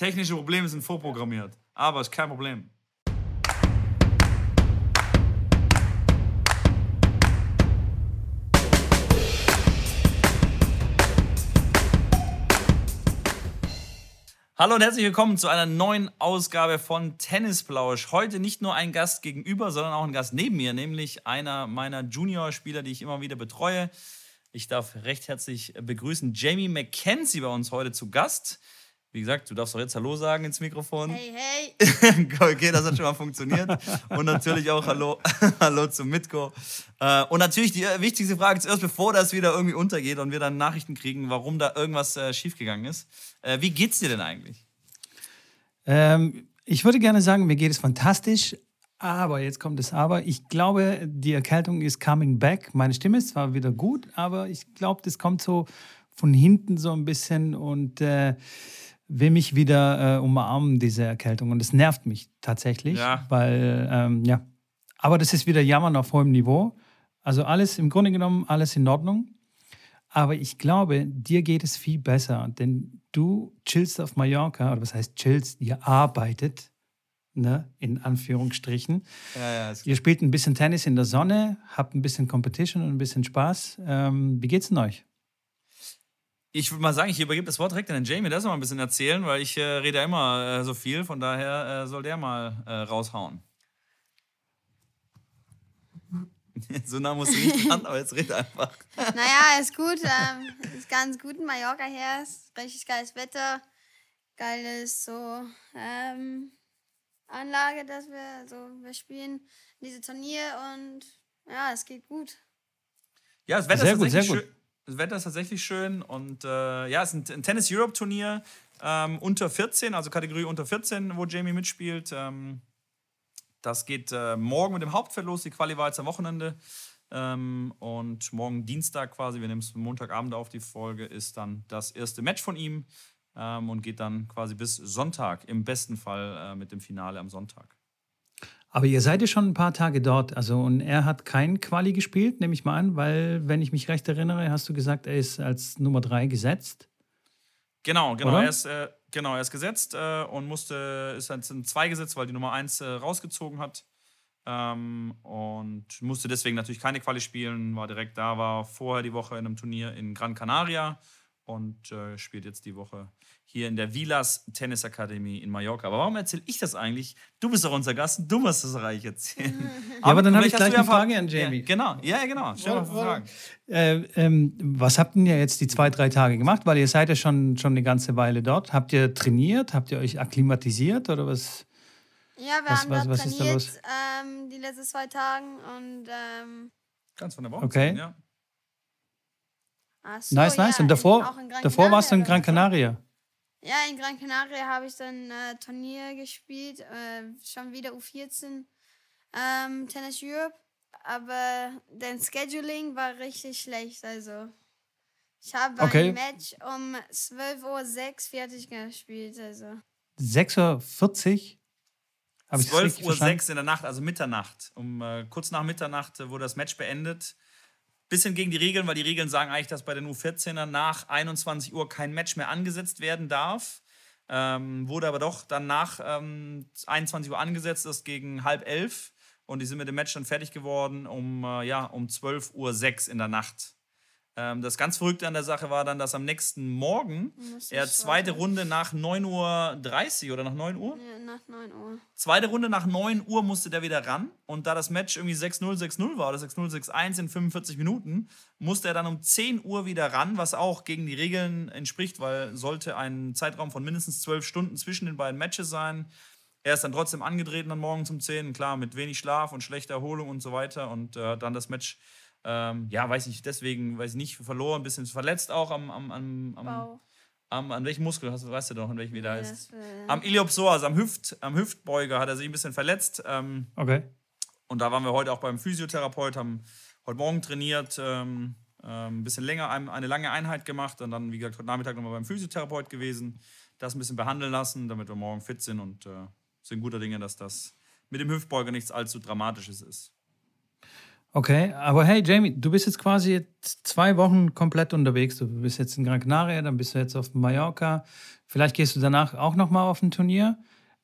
Technische Probleme sind vorprogrammiert. Aber ist kein Problem. Hallo und herzlich willkommen zu einer neuen Ausgabe von Tennisplausch. Heute nicht nur ein Gast gegenüber, sondern auch ein Gast neben mir, nämlich einer meiner Juniorspieler, die ich immer wieder betreue. Ich darf recht herzlich begrüßen Jamie McKenzie bei uns heute zu Gast. Wie gesagt, du darfst doch jetzt Hallo sagen ins Mikrofon. Hey, hey. okay, das hat schon mal funktioniert. Und natürlich auch Hallo, Hallo zum Mitko. Äh, und natürlich die äh, wichtigste Frage zuerst, bevor das wieder irgendwie untergeht und wir dann Nachrichten kriegen, warum da irgendwas äh, schiefgegangen ist. Wie geht's dir denn eigentlich? Ähm, ich würde gerne sagen, mir geht es fantastisch. Aber jetzt kommt das Aber. Ich glaube, die Erkältung ist coming back. Meine Stimme ist zwar wieder gut, aber ich glaube, das kommt so von hinten so ein bisschen und äh, will mich wieder äh, umarmen, diese Erkältung. Und es nervt mich tatsächlich, ja. weil, ähm, ja. Aber das ist wieder Jammern auf hohem Niveau. Also alles, im Grunde genommen, alles in Ordnung. Aber ich glaube, dir geht es viel besser, denn du chillst auf Mallorca, oder was heißt chillst, ihr arbeitet, ne, in Anführungsstrichen. Ja, ja, ihr spielt ein bisschen Tennis in der Sonne, habt ein bisschen Competition und ein bisschen Spaß. Ähm, wie geht's denn euch? Ich würde mal sagen, ich übergebe das Wort direkt an den Jamie, der soll mal ein bisschen erzählen, weil ich äh, rede ja immer äh, so viel, von daher äh, soll der mal äh, raushauen. so nah muss ich nicht dran, aber jetzt red einfach. naja, ist gut. Ähm, ist ganz gut in Mallorca her. Ist richtig geiles Wetter. Geiles so ähm, Anlage, dass wir so wir spielen diese Turnier und ja, es geht gut. Ja, das Wetter sehr ist gut, sehr gut. Schön. Das Wetter ist tatsächlich schön und äh, ja, es ist ein, Tennis Europe Turnier ähm, unter 14, also Kategorie unter 14, wo Jamie mitspielt. Ähm, das geht äh, morgen mit dem Hauptfeld los. Die Quali war jetzt am Wochenende. Ähm, und morgen Dienstag quasi, wir nehmen es Montagabend auf, die Folge, ist dann das erste Match von ihm ähm, und geht dann quasi bis Sonntag, im besten Fall äh, mit dem Finale am Sonntag. Aber ihr seid ja schon ein paar Tage dort. Also, und er hat kein Quali gespielt, nehme ich mal an, weil, wenn ich mich recht erinnere, hast du gesagt, er ist als Nummer drei gesetzt. Genau, genau. Er ist, äh, genau, er ist gesetzt äh, und musste, ist jetzt in zwei gesetzt, weil die Nummer eins äh, rausgezogen hat. Ähm, und musste deswegen natürlich keine Quali spielen, war direkt da, war vorher die Woche in einem Turnier in Gran Canaria und äh, spielt jetzt die Woche hier in der Vilas Tennis Akademie in Mallorca. Aber warum erzähle ich das eigentlich? Du bist doch unser Gast und du musst das reich erzählen. ja, aber dann habe ich gleich eine Frage an Jamie. Ja, genau, ja, genau. Stell mal Fragen. Äh, ähm, was habt ihr jetzt die zwei, drei Tage gemacht? Weil ihr seid ja schon, schon eine ganze Weile dort. Habt ihr trainiert? Habt ihr euch akklimatisiert oder was? Ja, wir was, haben was, was trainiert ähm, die letzten zwei Tage und ähm, ganz von der Woche. Okay. Ja. So, nice, nice. Ja, und davor, davor warst du in Gran Canaria. Ja, in Gran Canaria habe ich dann äh, Turnier gespielt, äh, schon wieder U14 ähm, Tennis Europe, aber dein Scheduling war richtig schlecht, also ich habe okay. ein Match um 12.06 Uhr fertig gespielt, also. 6.40 Uhr? 12.06 Uhr in der Nacht, also Mitternacht. Um äh, kurz nach Mitternacht äh, wurde das Match beendet bisschen gegen die Regeln, weil die Regeln sagen eigentlich, dass bei den U14ern nach 21 Uhr kein Match mehr angesetzt werden darf. Ähm, wurde aber doch dann nach ähm, 21 Uhr angesetzt, das gegen halb elf. Und die sind mit dem Match dann fertig geworden um, äh, ja, um 12.06 Uhr in der Nacht. Ähm, das ganz Verrückte an der Sache war dann, dass am nächsten Morgen er zweite Runde nach 9.30 Uhr oder nach 9 Uhr? Ja, nach 9 Uhr. Zweite Runde nach 9 Uhr musste der wieder ran. Und da das Match irgendwie 6-0, 6-0 war oder 6-0, 6-1 in 45 Minuten, musste er dann um 10 Uhr wieder ran, was auch gegen die Regeln entspricht, weil sollte ein Zeitraum von mindestens 12 Stunden zwischen den beiden Matches sein. Er ist dann trotzdem angetreten dann morgen zum 10, klar, mit wenig Schlaf und schlechter Erholung und so weiter. Und äh, dann das Match ähm, ja, weiß ich, deswegen, weiß ich nicht, verloren, ein bisschen verletzt auch am, am, am, am, am an welchem Muskel, hast, weißt du doch, an welchem wieder ja, ist. Am Iliopsoas, am, Hüft, am Hüftbeuger hat er sich ein bisschen verletzt. Ähm, okay. Und da waren wir heute auch beim Physiotherapeut, haben heute Morgen trainiert, ähm, ähm ein bisschen länger, eine lange Einheit gemacht und dann, wie gesagt, heute Nachmittag nochmal beim Physiotherapeut gewesen, das ein bisschen behandeln lassen, damit wir morgen fit sind und äh, sind guter Dinge, dass das mit dem Hüftbeuger nichts allzu Dramatisches ist. Okay, aber hey Jamie, du bist jetzt quasi jetzt zwei Wochen komplett unterwegs. Du bist jetzt in Gran Canaria, dann bist du jetzt auf Mallorca. Vielleicht gehst du danach auch nochmal auf ein Turnier.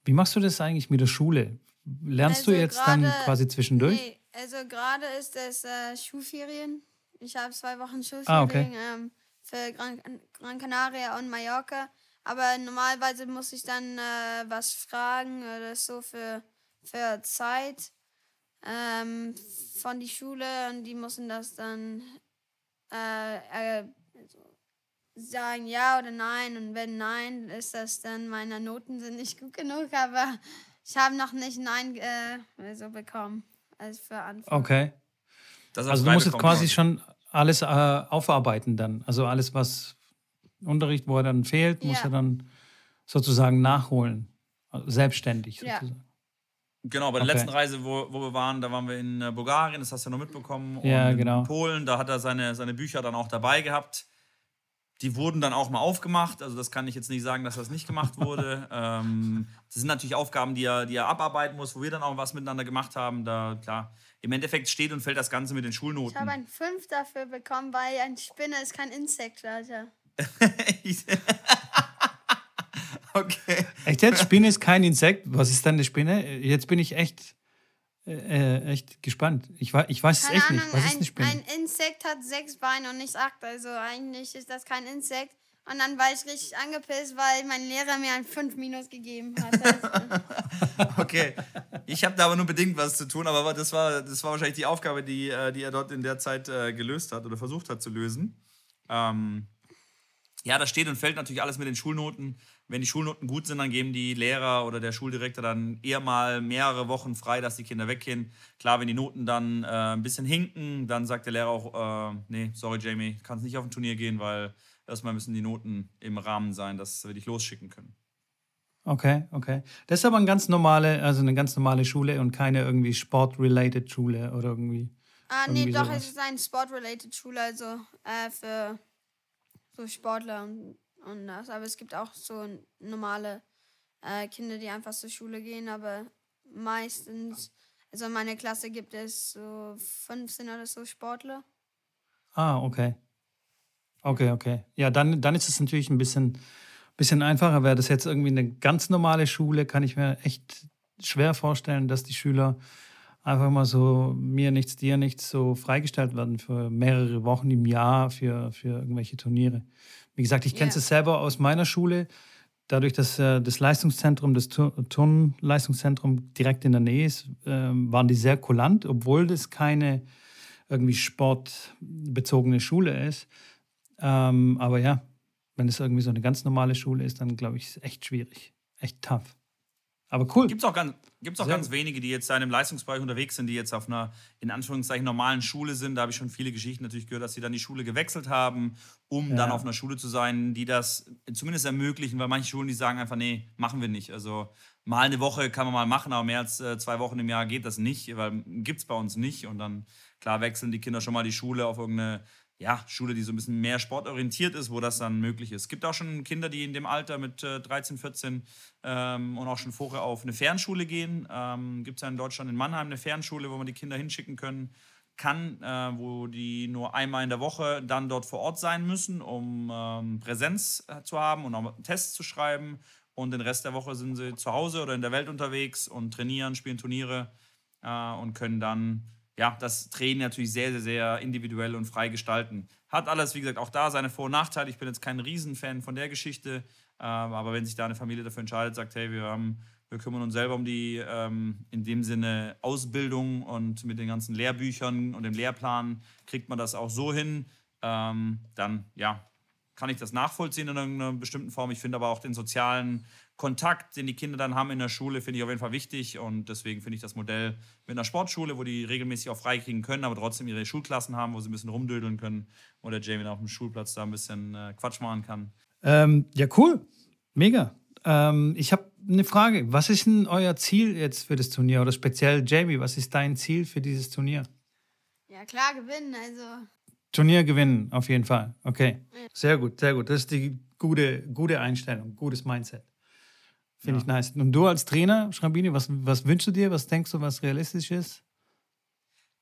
Wie machst du das eigentlich mit der Schule? Lernst Also du jetzt dann gerade- quasi zwischendurch? Nee, also gerade ist es äh, Schulferien. Ich habe zwei Wochen Schulferien Ah, okay. ähm, für Gran, Gran Canaria und Mallorca. Aber normalerweise muss ich dann äh, was fragen oder so für, für Zeit ähm, von die Schule und die müssen das dann äh, äh, also sagen ja oder nein und wenn nein, ist das dann meine Noten sind nicht gut genug, aber ich habe noch nicht nein äh, also bekommen als für Antwort. Okay. Das Also du musst jetzt quasi schon alles äh, aufarbeiten dann. Also alles, was Unterricht, wo er dann fehlt, muss Ja. er dann sozusagen nachholen. Also selbstständig Ja. Genau, bei der Okay. letzten Reise, wo, wo wir waren, da waren wir in äh, Bulgarien, das hast du ja noch mitbekommen. Ja, und in genau. Polen, da hat er seine, seine Bücher dann auch dabei gehabt. Die wurden dann auch mal aufgemacht. Also das kann ich jetzt nicht sagen, dass das nicht gemacht wurde. ähm, das sind natürlich Aufgaben, die er, die er abarbeiten muss, wo wir dann auch was miteinander gemacht haben. Da, klar, im Endeffekt steht und fällt das Ganze mit den Ich Schulnoten. habe ein 5 dafür bekommen, weil ein Spinne ist kein Insekt, Leute. okay. Echt jetzt? Spinne ist kein Insekt. Was ist dann eine Spinne? Jetzt bin ich echt, äh, äh, echt gespannt. Ich, ich weiß es Keine echt Ahnung, nicht. Was ist ein, eine Spinne? ein Insekt hat sechs Beine und nicht acht, also eigentlich ist das kein Insekt. Und dann war ich richtig angepisst, weil mein Lehrer mir ein 5 Minus gegeben hat. Okay. Ich habe da aber nur bedingt was zu tun, aber das war, das war wahrscheinlich die Aufgabe, die, äh, die er dort in der Zeit äh, gelöst hat oder versucht hat zu lösen. Ähm, ja, da steht und fällt natürlich alles mit den Schulnoten. Wenn die Schulnoten gut sind, dann geben die Lehrer oder der Schuldirektor dann eher mal mehrere Wochen frei, dass die Kinder weggehen. Klar, wenn die Noten dann äh, ein bisschen hinken, dann sagt der Lehrer auch, äh, nee, sorry Jamie, kannst nicht auf ein Turnier gehen, weil erstmal müssen die Noten im Rahmen sein, dass wir dich losschicken können. Okay, okay. Das ist aber eine ganz normale, also eine ganz normale Schule und keine irgendwie sport-related Schule oder irgendwie. ah, nee, Irgendwie doch, sowas. es ist eine Sport-related Schule, also äh, für so Sportler und, und das. Aber es gibt auch so normale äh, Kinder, die einfach zur Schule gehen, aber meistens, also in meiner Klasse gibt es so 15 oder so Sportler. Ah, okay. Okay, okay. Ja, dann, dann ist es natürlich ein bisschen, bisschen einfacher. Wäre das jetzt irgendwie eine ganz normale Schule, kann ich mir echt schwer vorstellen, dass die Schüler einfach mal so mir nichts, dir nichts so freigestellt werden für mehrere Wochen im Jahr für, für irgendwelche Turniere. Wie gesagt, ich kenne es selber aus meiner Schule. Dadurch, dass äh, das Leistungszentrum, das Tur- Turnleistungszentrum direkt in der Nähe ist, ähm, waren die sehr kulant, obwohl das keine irgendwie sportbezogene Schule ist. Ähm, aber ja, wenn es irgendwie so eine ganz normale Schule ist, dann glaube ich, ist es echt schwierig. Echt tough. Aber cool. Gibt es auch, ganz, gibt's auch Sehr ganz wenige, die jetzt da in dem Leistungsbereich unterwegs sind, die jetzt auf einer, in Anführungszeichen, normalen Schule sind. Da habe ich schon viele Geschichten natürlich gehört, dass sie dann die Schule gewechselt haben, um Ja. dann auf einer Schule zu sein, die das zumindest ermöglichen, weil manche Schulen, die sagen einfach, nee, machen wir nicht. Also mal eine Woche kann man mal machen, aber mehr als äh, zwei Wochen im Jahr geht das nicht, weil gibt es bei uns nicht. Und dann, klar, wechseln die Kinder schon mal die Schule auf irgendeine ja, Schule, die so ein bisschen mehr sportorientiert ist, wo das dann möglich ist. Es gibt auch schon Kinder, die in dem Alter mit äh, 13, 14 ähm, und auch schon vorher auf eine Fernschule gehen. Ähm, gibt es ja in Deutschland in Mannheim eine Fernschule, wo man die Kinder hinschicken können kann, äh, wo die nur einmal in der Woche dann dort vor Ort sein müssen, um ähm, Präsenz äh, zu haben und auch Tests zu schreiben. Und den Rest der Woche sind sie zu Hause oder in der Welt unterwegs und trainieren, spielen Turniere äh, und können dann ja, das Training natürlich sehr, sehr, sehr individuell und frei gestalten. Hat alles, wie gesagt, auch da seine Vor- und Nachteile. Ich bin jetzt kein Riesenfan von der Geschichte, ähm, aber wenn sich da eine Familie dafür entscheidet, sagt, hey, wir, haben, wir kümmern uns selber um die ähm, in dem Sinne Ausbildung und mit den ganzen Lehrbüchern und dem Lehrplan kriegt man das auch so hin, ähm, dann ja, kann ich das nachvollziehen in irgendeiner bestimmten Form. Ich finde aber auch den sozialen Kontakt, den die Kinder dann haben in der Schule, finde ich auf jeden Fall wichtig. Und deswegen finde ich das Modell mit einer Sportschule, wo die regelmäßig auch freikriegen können, aber trotzdem ihre Schulklassen haben, wo sie ein bisschen rumdödeln können, wo der Jamie dann auf dem Schulplatz da ein bisschen äh, Quatsch machen kann. Ähm, ja, cool. Mega. Ähm, ich habe eine Frage. Was ist denn euer Ziel jetzt für das Turnier? Oder speziell Jamie, was ist dein Ziel für dieses Turnier? Ja, klar, gewinnen, also. Turnier gewinnen, auf jeden Fall. Okay. Sehr gut, sehr gut. Das ist die gute, gute Einstellung, gutes Mindset. Finde Ja. ich nice. Und du als Trainer, Schrambini, was, was wünschst du dir? Was denkst du, was realistisch ist?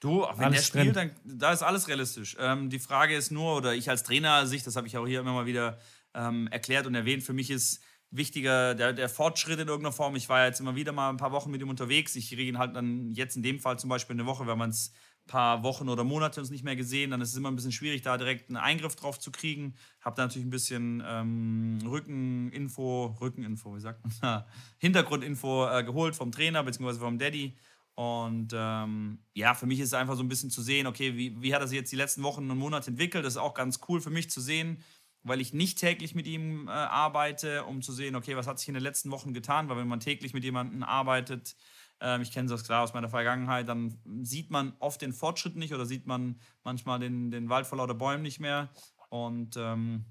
Du, wenn alles der spielt, dann da ist alles realistisch. Ähm, die Frage ist nur, oder ich als Trainer sich, das habe ich auch hier immer mal wieder ähm, erklärt und erwähnt, für mich ist wichtiger der, der Fortschritt in irgendeiner Form. Ich war ja jetzt immer wieder mal ein paar Wochen mit ihm unterwegs. Ich rede ihn halt dann jetzt in dem Fall zum Beispiel eine Woche, wenn man es paar Wochen oder Monate uns nicht mehr gesehen, dann ist es immer ein bisschen schwierig, da direkt einen Eingriff drauf zu kriegen. Habe da natürlich ein bisschen ähm, Rückeninfo, Rückeninfo, wie sagt man, Hintergrundinfo äh, geholt vom Trainer bzw. vom Daddy. Und ähm, ja, für mich ist es einfach so ein bisschen zu sehen, okay, wie, wie hat er sich jetzt die letzten Wochen und Monate entwickelt. Das ist auch ganz cool für mich zu sehen, weil ich nicht täglich mit ihm äh, arbeite, um zu sehen, okay, was hat sich in den letzten Wochen getan. Weil wenn man täglich mit jemandem arbeitet, ich kenne das klar aus meiner Vergangenheit. Dann sieht man oft den Fortschritt nicht oder sieht man manchmal den, den Wald vor lauter Bäumen nicht mehr. Und ähm,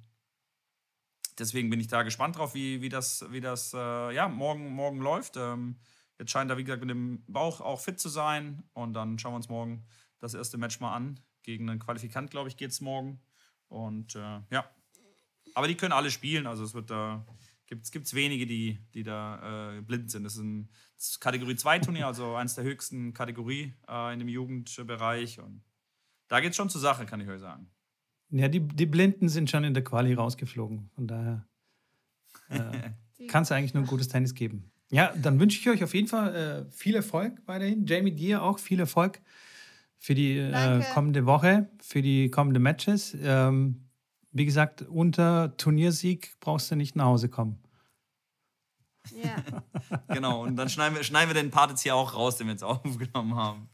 deswegen bin ich da gespannt drauf, wie, wie das, wie das äh, ja, morgen, morgen läuft. Ähm, jetzt scheint er, wie gesagt, mit dem Bauch auch fit zu sein. Und dann schauen wir uns morgen das erste Match mal an. Gegen einen Qualifikant, glaube ich, geht es morgen. Und äh, ja. Aber die können alle spielen. Also es wird da gibt es wenige, die, die da äh, blind sind. Das ist ein das Kategorie 2 Turnier, also eines der höchsten Kategorie äh, in dem Jugendbereich. Und da geht es schon zur Sache, kann ich euch sagen. Ja, die, die Blinden sind schon in der Quali rausgeflogen. Von daher äh, kann es eigentlich nur ein gutes Tennis geben. Ja, dann wünsche ich euch auf jeden Fall äh, viel Erfolg weiterhin. Jamie, dir auch viel Erfolg für die äh, kommende Woche, für die kommenden Matches. Ähm, wie gesagt, unter Turniersieg brauchst du nicht nach Hause kommen. Ja. genau, und dann schneiden wir, schneiden wir den Part jetzt hier auch raus, den wir jetzt aufgenommen haben.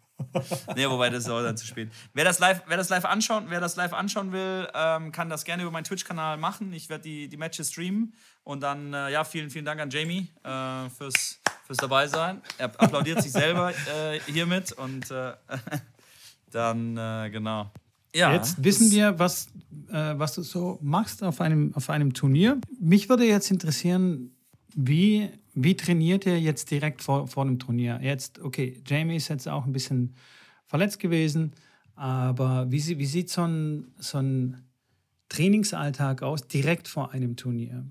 nee, wobei das ist auch dann zu spät. Wer das live, wer das live, anschauen, wer das live anschauen will, ähm, kann das gerne über meinen Twitch-Kanal machen. Ich werde die, die Matches streamen. Und dann, äh, ja, vielen, vielen Dank an Jamie äh, fürs, fürs Dabeisein. Er applaudiert sich selber äh, hiermit. Und äh, dann, äh, genau. Ja, jetzt wissen wir, was, äh, was du so machst auf einem, auf einem Turnier. Mich würde jetzt interessieren, wie, wie trainiert ihr jetzt direkt vor, vor dem Turnier? Jetzt, okay, Jamie ist jetzt auch ein bisschen verletzt gewesen, aber wie, wie sieht so ein, so ein Trainingsalltag aus direkt vor einem Turnier?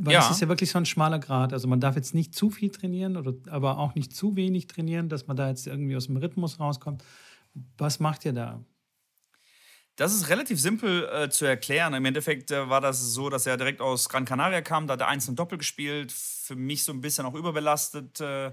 Weil ja. es ist ja wirklich so ein schmaler Grad. Also man darf jetzt nicht zu viel trainieren, oder, aber auch nicht zu wenig trainieren, dass man da jetzt irgendwie aus dem Rhythmus rauskommt. Was macht ihr da? Das ist relativ simpel äh, zu erklären. Im Endeffekt äh, war das so, dass er direkt aus Gran Canaria kam, da hat er Einzel und Doppel gespielt. Für mich so ein bisschen auch überbelastet. Äh,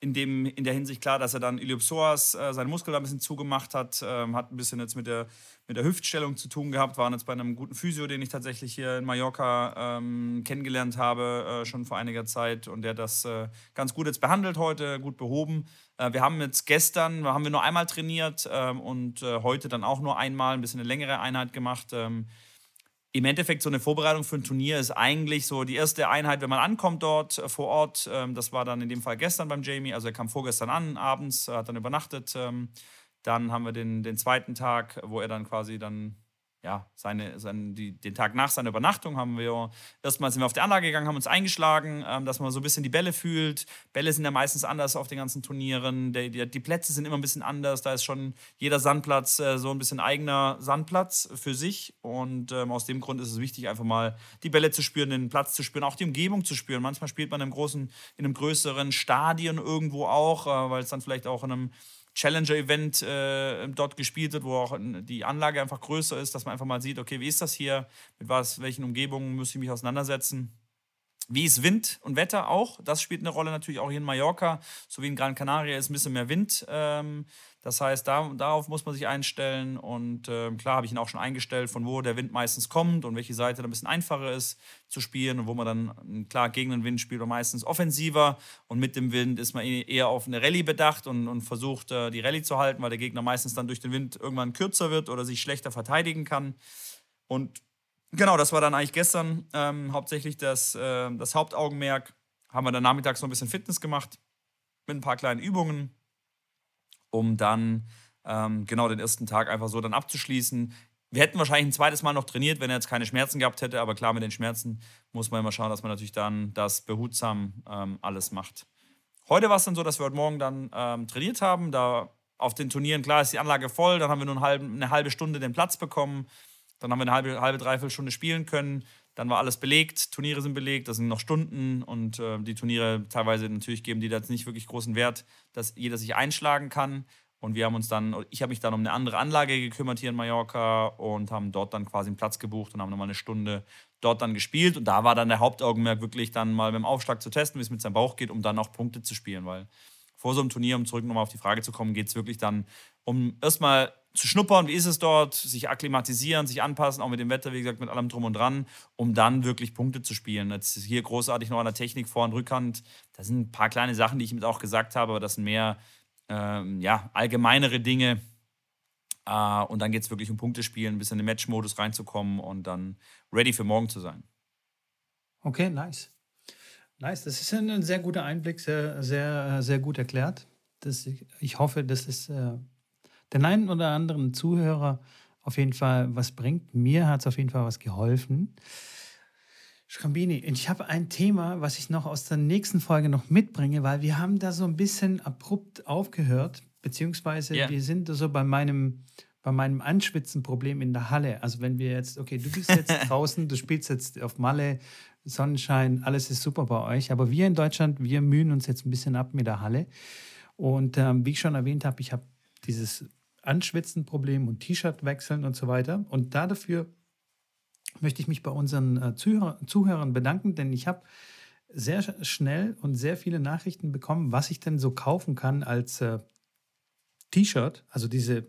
in, dem, in der Hinsicht klar, dass er dann Iliopsoas äh, seinen Muskel da ein bisschen zugemacht hat, ähm, hat ein bisschen jetzt mit der, mit der Hüftstellung zu tun gehabt, waren jetzt bei einem guten Physio, den ich tatsächlich hier in Mallorca ähm, kennengelernt habe, äh, schon vor einiger Zeit und der das äh, ganz gut jetzt behandelt heute, gut behoben. Äh, wir haben jetzt gestern, haben wir nur einmal trainiert ähm, und äh, heute dann auch nur einmal, ein bisschen eine längere Einheit gemacht. Ähm, im Endeffekt so eine Vorbereitung für ein Turnier ist eigentlich so die erste Einheit, wenn man ankommt dort äh, vor Ort. Ähm, das war dann in dem Fall gestern beim Jamie. Also er kam vorgestern an, abends, hat dann übernachtet. Dann haben wir den, den zweiten Tag, wo er dann quasi dann ja, seine, seine, die, den Tag nach seiner Übernachtung haben wir erstmal sind wir auf die Anlage gegangen, haben uns eingeschlagen, ähm, dass man so ein bisschen die Bälle fühlt. Bälle sind ja meistens anders auf den ganzen Turnieren. Die, die, die Plätze sind immer ein bisschen anders. Da ist schon jeder Sandplatz äh, so ein bisschen eigener Sandplatz für sich. Und ähm, aus dem Grund ist es wichtig, einfach mal die Bälle zu spüren, den Platz zu spüren, auch die Umgebung zu spüren. Manchmal spielt man in einem großen, in einem größeren Stadion irgendwo auch, äh, weil es dann vielleicht auch in einem Challenger-Event äh, dort gespielt wird, wo auch die Anlage einfach größer ist, dass man einfach mal sieht, okay, wie ist das hier, mit was, welchen Umgebungen muss ich mich auseinandersetzen. Wie ist Wind und Wetter auch? Das spielt eine Rolle natürlich auch hier in Mallorca, so wie in Gran Canaria ist ein bisschen mehr Wind. Ähm, das heißt, da, darauf muss man sich einstellen. Und äh, klar habe ich ihn auch schon eingestellt, von wo der Wind meistens kommt und welche Seite da ein bisschen einfacher ist zu spielen und wo man dann, klar, gegen den Wind spielt man meistens offensiver. Und mit dem Wind ist man e-, eher auf eine Rallye bedacht und, und versucht, äh, die Rallye zu halten, weil der Gegner meistens dann durch den Wind irgendwann kürzer wird oder sich schlechter verteidigen kann. Und genau, das war dann eigentlich gestern ähm, hauptsächlich das, äh, das Hauptaugenmerk. Haben wir dann nachmittags noch ein bisschen Fitness gemacht mit ein paar kleinen Übungen um dann ähm, genau den ersten Tag einfach so dann abzuschließen. Wir hätten wahrscheinlich ein zweites Mal noch trainiert, wenn er jetzt keine Schmerzen gehabt hätte, aber klar, mit den Schmerzen muss man immer schauen, dass man natürlich dann das behutsam ähm, alles macht. Heute war es dann so, dass wir heute Morgen dann ähm, trainiert haben. Da auf den Turnieren, klar, ist die Anlage voll, dann haben wir nur eine halbe, eine halbe Stunde den Platz bekommen. Dann haben wir eine halbe, halbe, dreiviertel Stunde spielen können. Dann war alles belegt, Turniere sind belegt, das sind noch Stunden und äh, die Turniere teilweise natürlich geben die da jetzt nicht wirklich großen Wert, dass jeder sich einschlagen kann. Und wir haben uns dann, ich habe mich dann um eine andere Anlage gekümmert hier in Mallorca und haben dort dann quasi einen Platz gebucht und haben nochmal eine Stunde dort dann gespielt. Und da war dann der Hauptaugenmerk wirklich dann mal mit dem Aufschlag zu testen, wie es mit seinem Bauch geht, um dann auch Punkte zu spielen. Weil vor so einem Turnier, um zurück nochmal auf die Frage zu kommen, geht es wirklich dann um erstmal zu schnuppern, wie ist es dort, sich akklimatisieren, sich anpassen, auch mit dem Wetter, wie gesagt, mit allem drum und dran, um dann wirklich Punkte zu spielen. Jetzt hier großartig noch an der Technik Vor- und Rückhand. Das sind ein paar kleine Sachen, die ich mit auch gesagt habe, aber das sind mehr ähm, ja, allgemeinere Dinge. Äh, und dann geht es wirklich um Punkte spielen, ein bisschen in den Match-Modus reinzukommen und dann ready für morgen zu sein. Okay, nice. Nice, das ist ein sehr guter Einblick, sehr, sehr, sehr gut erklärt. Das, ich hoffe, dass es äh, den einen oder anderen Zuhörer auf jeden Fall was bringt. Mir hat es auf jeden Fall was geholfen. Schrambini, ich habe ein Thema, was ich noch aus der nächsten Folge noch mitbringe, weil wir haben da so ein bisschen abrupt aufgehört, beziehungsweise yeah. wir sind so bei meinem, bei meinem Anschwitzenproblem in der Halle. Also wenn wir jetzt, okay, du bist jetzt draußen, du spielst jetzt auf Malle, Sonnenschein, alles ist super bei euch, aber wir in Deutschland, wir mühen uns jetzt ein bisschen ab mit der Halle. Und ähm, wie ich schon erwähnt habe, ich habe dieses Anschwitzenproblem und T-Shirt wechseln und so weiter. Und da dafür möchte ich mich bei unseren äh, Zuhör Zuhörern bedanken, denn ich habe sehr schnell und sehr viele Nachrichten bekommen, was ich denn so kaufen kann als äh, T-Shirt, also diese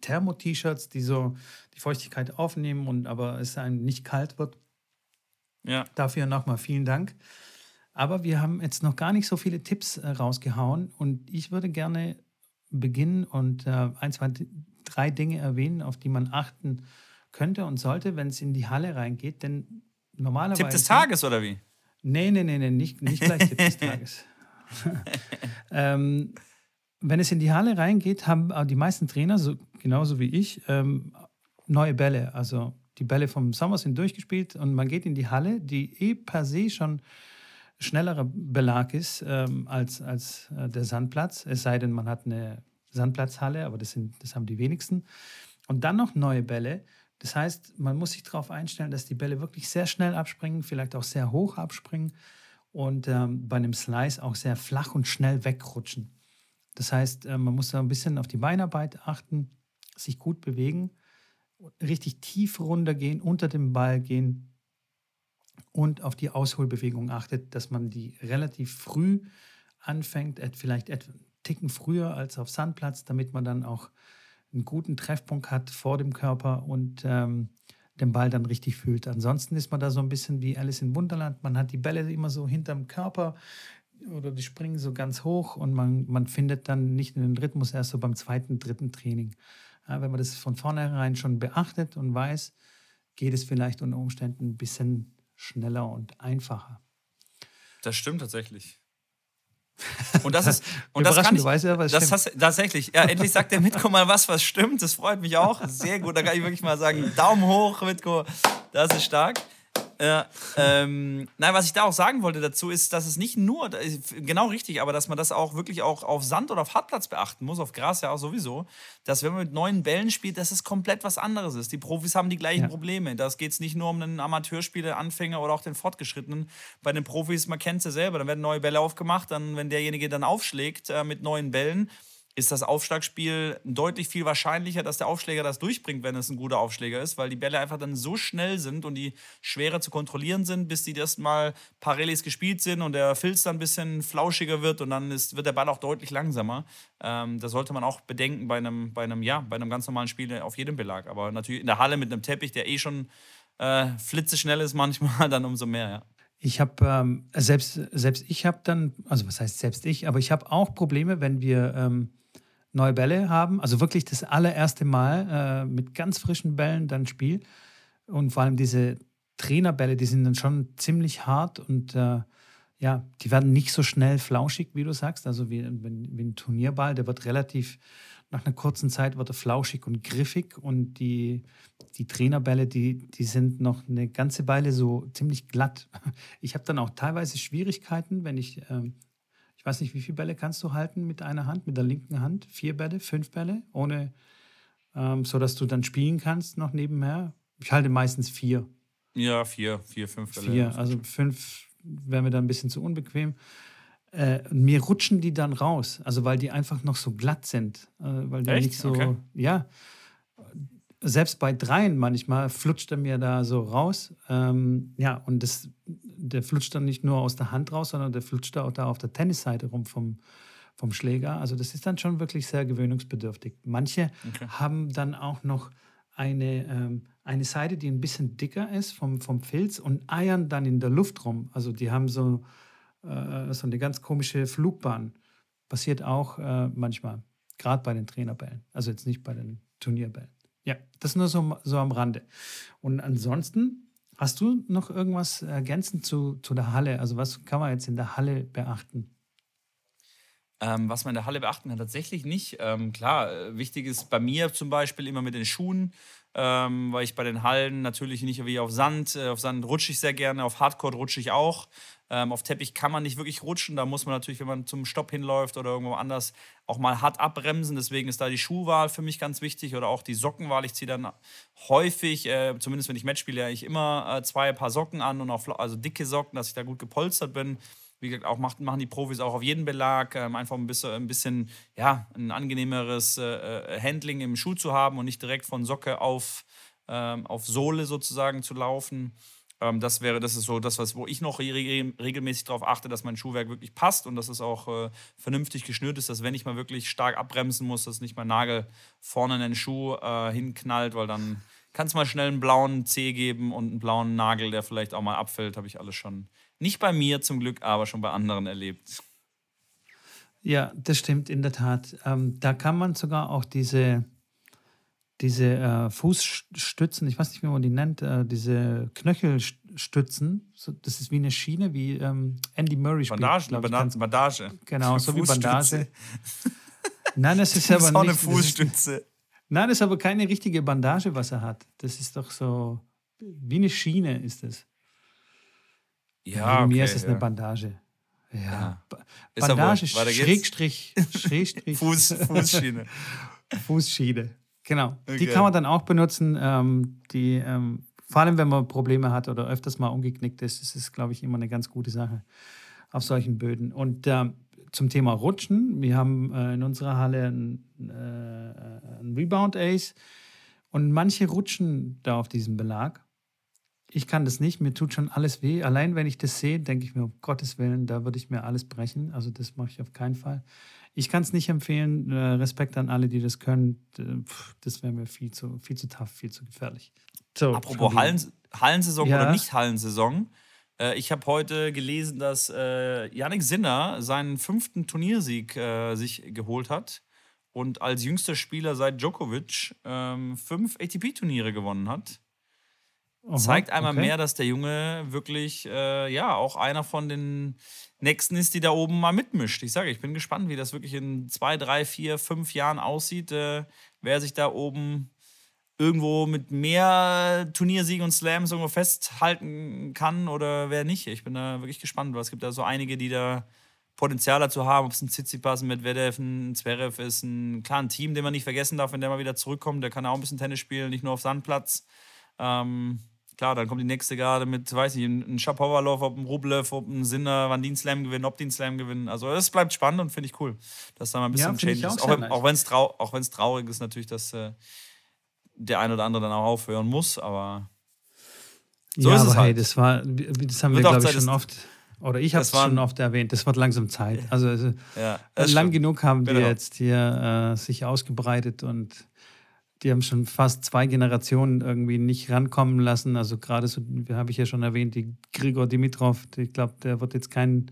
Thermo-T-Shirts, die so die Feuchtigkeit aufnehmen und aber es einem nicht kalt wird. Ja. Dafür nochmal vielen Dank. Aber wir haben jetzt noch gar nicht so viele Tipps äh, rausgehauen und ich würde gerne beginnen und äh, ein, zwei, drei Dinge erwähnen, auf die man achten könnte und sollte, wenn es in die Halle reingeht. Denn normalerweise. Tipp des Tages oder wie? Nee, nee, nee, nee nicht, nicht gleich Tipp des Tages. ähm, wenn es in die Halle reingeht, haben die meisten Trainer, so, genauso wie ich, ähm, neue Bälle. Also die Bälle vom Sommer sind durchgespielt und man geht in die Halle, die eh per se schon schnellerer Belag ist ähm, als, als äh, der Sandplatz. Es sei denn, man hat eine Sandplatzhalle, aber das, sind, das haben die wenigsten. Und dann noch neue Bälle. Das heißt, man muss sich darauf einstellen, dass die Bälle wirklich sehr schnell abspringen, vielleicht auch sehr hoch abspringen und ähm, bei einem Slice auch sehr flach und schnell wegrutschen. Das heißt, äh, man muss da ein bisschen auf die Beinarbeit achten, sich gut bewegen, richtig tief runtergehen, unter dem Ball gehen und auf die Ausholbewegung achtet, dass man die relativ früh anfängt, vielleicht etwa einen Ticken früher als auf Sandplatz, damit man dann auch einen guten Treffpunkt hat vor dem Körper und ähm, den Ball dann richtig fühlt. Ansonsten ist man da so ein bisschen wie Alice in Wunderland. Man hat die Bälle immer so hinterm Körper oder die springen so ganz hoch und man, man findet dann nicht in den Rhythmus erst so beim zweiten, dritten Training. Ja, wenn man das von vornherein schon beachtet und weiß, geht es vielleicht unter Umständen ein bisschen schneller und einfacher. Das stimmt tatsächlich. Und das ist und das kann ich, weiß ja, was das stimmt. hast, tatsächlich. Ja, endlich sagt der Mitko mal was, was stimmt. Das freut mich auch. Sehr gut. Da kann ich wirklich mal sagen, Daumen hoch, Mitko. Das ist stark. Ja, ähm, nein, was ich da auch sagen wollte dazu ist, dass es nicht nur, genau richtig, aber dass man das auch wirklich auch auf Sand oder auf Hartplatz beachten muss, auf Gras ja auch sowieso, dass wenn man mit neuen Bällen spielt, dass es komplett was anderes ist. Die Profis haben die gleichen ja. Probleme. Das geht es nicht nur um einen Amateurspieler, Anfänger oder auch den Fortgeschrittenen. Bei den Profis, man kennt es ja selber, dann werden neue Bälle aufgemacht, dann, wenn derjenige dann aufschlägt äh, mit neuen Bällen, ist das Aufschlagspiel deutlich viel wahrscheinlicher, dass der Aufschläger das durchbringt, wenn es ein guter Aufschläger ist, weil die Bälle einfach dann so schnell sind und die schwerer zu kontrollieren sind, bis die erstmal paar Rallyes gespielt sind und der Filz dann ein bisschen flauschiger wird und dann ist, wird der Ball auch deutlich langsamer. Ähm, das sollte man auch bedenken bei einem, bei einem, ja, bei einem ganz normalen Spiel auf jedem Belag. Aber natürlich in der Halle mit einem Teppich, der eh schon äh, flitzeschnell ist manchmal, dann umso mehr, ja. Ich habe ähm, selbst selbst ich habe dann also was heißt selbst ich, aber ich habe auch Probleme, wenn wir ähm, neue Bälle haben. Also wirklich das allererste Mal äh, mit ganz frischen Bällen dann Spiel. Und vor allem diese Trainerbälle, die sind dann schon ziemlich hart und äh, ja, die werden nicht so schnell flauschig, wie du sagst. Also wie, wie, wie, ein Turnierball, der wird relativ, nach einer kurzen Zeit wird er flauschig und griffig und die, die Trainerbälle, die, die sind noch eine ganze Weile so ziemlich glatt. Ich habe dann auch teilweise Schwierigkeiten, wenn ich äh, ich weiß nicht, wie viele Bälle kannst du halten mit einer Hand, mit der linken Hand? Vier Bälle, fünf Bälle, ohne, ähm, so dass du dann spielen kannst noch nebenher. Ich halte meistens vier. Ja, vier, vier, fünf Bälle. Vier, also fünf wäre mir dann ein bisschen zu unbequem. Äh, mir rutschen die dann raus, also weil die einfach noch so glatt sind. Äh, weil die Echt? nicht so, Okay. ja. Selbst bei dreien manchmal flutscht er mir da so raus. Ähm, ja, und das, der flutscht dann nicht nur aus der Hand raus, sondern der flutscht auch da auf der Tennisseite rum vom, vom Schläger. Also das ist dann schon wirklich sehr gewöhnungsbedürftig. Manche Okay. haben dann auch noch eine, ähm, eine Seite, die ein bisschen dicker ist vom, vom Filz und eiern dann in der Luft rum. Also die haben so, äh, so eine ganz komische Flugbahn. Passiert auch äh, manchmal, gerade bei den Trainerbällen. Also jetzt nicht bei den Turnierbällen. Ja, das nur so, so am Rande. Und ansonsten, hast du noch irgendwas ergänzend zu, zu der Halle? Also was kann man jetzt in der Halle beachten? Ähm, was man in der Halle beachten kann, tatsächlich nicht. Ähm, klar, äh, wichtig ist bei mir zum Beispiel immer mit den Schuhen, ähm, weil ich bei den Hallen natürlich nicht wie auf Sand, äh, auf Sand rutsche ich sehr gerne, auf Hardcore rutsche ich auch. Ähm, auf Teppich kann man nicht wirklich rutschen, da muss man natürlich, wenn man zum Stopp hinläuft oder irgendwo anders, auch mal hart abbremsen. Deswegen ist da die Schuhwahl für mich ganz wichtig oder auch die Sockenwahl. Ich ziehe dann häufig, äh, zumindest wenn ich Match spiele, eigentlich immer äh, zwei Paar Socken an und auch also dicke Socken, dass ich da gut gepolstert bin. Wie gesagt, auch macht, machen die Profis auch auf jeden Belag, ähm, einfach ein bisschen, ein bisschen, ja, ein angenehmeres äh, äh, Handling im Schuh zu haben und nicht direkt von Socke auf, ähm, auf Sohle sozusagen zu laufen. Ähm, das wäre, das ist so das, was, wo ich noch re re regelmäßig darauf achte, dass mein Schuhwerk wirklich passt und dass es auch äh, vernünftig geschnürt ist, dass wenn ich mal wirklich stark abbremsen muss, dass nicht mein Nagel vorne in den Schuh äh, hinknallt, weil dann kann es mal schnell einen blauen Zeh geben und einen blauen Nagel, der vielleicht auch mal abfällt, habe ich alles schon. Nicht bei mir zum Glück, aber schon bei anderen erlebt. Ja, das stimmt in der Tat. Ähm, da kann man sogar auch diese, diese äh, Fußstützen, ich weiß nicht, wie man die nennt, äh, diese Knöchelstützen, so, das ist wie eine Schiene, wie ähm, Andy Murray spielt. Bandage, glaub Bandage, Bandage. Genau, so wie. Bandage. Nein, das ist Das aber ist auch nicht. eine ist- Fußstütze. Nein, das ist aber keine richtige Bandage, was er hat. Das ist doch so wie eine Schiene ist es. Ja, Bei okay, mir ist es ja. eine Bandage. Ja. Ja. Bandage. Schrägstrich, Schrägstrich, Fuß, Fußschiene. Fußschiene. Genau. Die Okay. kann man dann auch benutzen. Ähm, die, ähm, vor allem, wenn man Probleme hat oder öfters mal umgeknickt ist, ist es, glaube ich, immer eine ganz gute Sache auf solchen Böden. Und ähm, zum Thema Rutschen, wir haben äh, in unserer Halle einen, äh, einen Rebound Ace und manche rutschen da auf diesem Belag. Ich kann das nicht, mir tut schon alles weh. Allein wenn ich das sehe, denke ich mir, um Gottes Willen, da würde ich mir alles brechen. Also das mache ich auf keinen Fall. Ich kann es nicht empfehlen. Äh, Respekt an alle, die das können. Äh, Das wäre mir viel zu, viel zu tough, viel zu gefährlich. So, Apropos. Hallen, Hallensaison Ja. oder nicht Hallensaison. Äh, ich habe heute gelesen, dass äh, Yannick Sinner seinen fünften Turniersieg äh, sich geholt hat und als jüngster Spieler seit Djokovic ähm, fünf ATP-Turniere gewonnen hat. Aha, Zeigt einmal okay. mehr, dass der Junge wirklich, äh, ja, auch einer von den Nächsten ist, die da oben mal mitmischt. Ich sage, ich bin gespannt, wie das wirklich in zwei, drei, vier, fünf Jahren aussieht, äh, wer sich da oben irgendwo mit mehr Turniersiegen und Slams irgendwo festhalten kann oder wer nicht. Ich bin da wirklich gespannt, weil es gibt da so einige, die da Potenzial dazu haben, ob es ein Tsitsipas, ein Medvedev, ein Zverev ist, ein klar ein Team, den man nicht vergessen darf, wenn der mal wieder zurückkommt. Der kann auch ein bisschen Tennis spielen, nicht nur auf Sandplatz. Ähm, klar, dann kommt die nächste gerade mit, weiß ich, ein Shapovalov, ob ein Rublev, ob ein Sinner, wann die einen Slam gewinnen, ob die einen Slam gewinnen. Also es bleibt spannend und finde ich cool, dass da mal ein bisschen Ja, Change ist. auch Auch, wenn- nice. auch wenn es trau traurig ist natürlich, dass äh, der ein oder andere dann auch aufhören muss, aber so ja, ist es aber hey, halt. das war, das haben wir, Wird auch glaube ich, schon oft, oder ich habe es schon oft erwähnt, das wird langsam Zeit. Also, also ja. das lang stimmt. genug haben Genau. jetzt hier äh, sich ausgebreitet und die haben schon fast zwei Generationen irgendwie nicht rankommen lassen. Also gerade so, habe ich ja schon erwähnt, die Grigor Dimitrov, ich glaube, der wird jetzt kein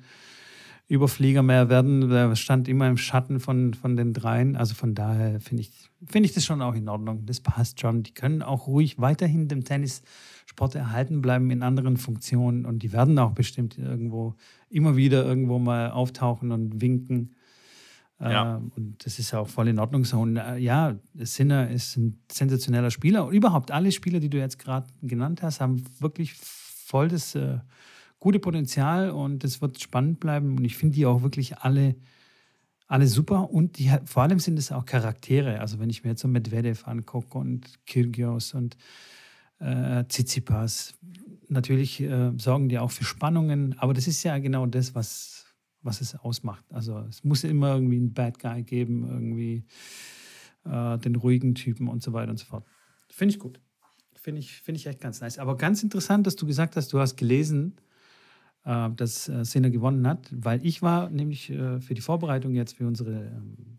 Überflieger mehr werden. Der stand immer im Schatten von, von den dreien. Also von daher finde ich, finde ich das schon auch in Ordnung. Das passt schon. Die können auch ruhig weiterhin dem Tennissport erhalten bleiben in anderen Funktionen und die werden auch bestimmt irgendwo immer wieder irgendwo mal auftauchen und winken. Ja. Ähm, und das ist auch voll in Ordnung so. Und äh, ja, Sinner ist ein sensationeller Spieler. Und überhaupt alle Spieler, die du jetzt gerade genannt hast, haben wirklich voll das äh, gute Potenzial und es wird spannend bleiben. Und ich finde die auch wirklich alle, alle super. Und die, vor allem sind es auch Charaktere. Also wenn ich mir jetzt so Medvedev angucke und Kyrgios und äh, Tsitsipas, natürlich äh, sorgen die auch für Spannungen. Aber das ist ja genau das, was, was es ausmacht. Also es muss immer irgendwie einen Bad Guy geben, irgendwie äh, den ruhigen Typen und so weiter und so fort. Finde ich gut. Finde ich, find ich echt ganz nice. Aber ganz interessant, dass du gesagt hast, du hast gelesen, äh, dass äh, Sinner gewonnen hat, weil ich war nämlich äh, für die Vorbereitung jetzt für unsere, ähm,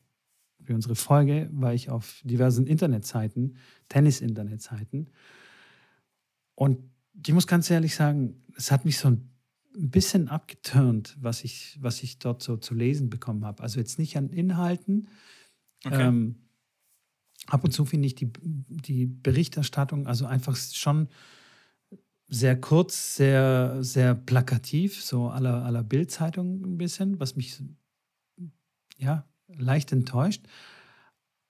für unsere Folge, war ich auf diversen Internetseiten, Tennis-Internetseiten. Und ich muss ganz ehrlich sagen, es hat mich so ein bisschen abgeturnt, was ich, was ich dort so zu lesen bekommen habe. Also jetzt nicht an Inhalten. Okay. Ähm, ab und zu finde ich die, die Berichterstattung also einfach schon sehr kurz, sehr, sehr plakativ, so aller aller Bildzeitung ein bisschen, was mich ja leicht enttäuscht.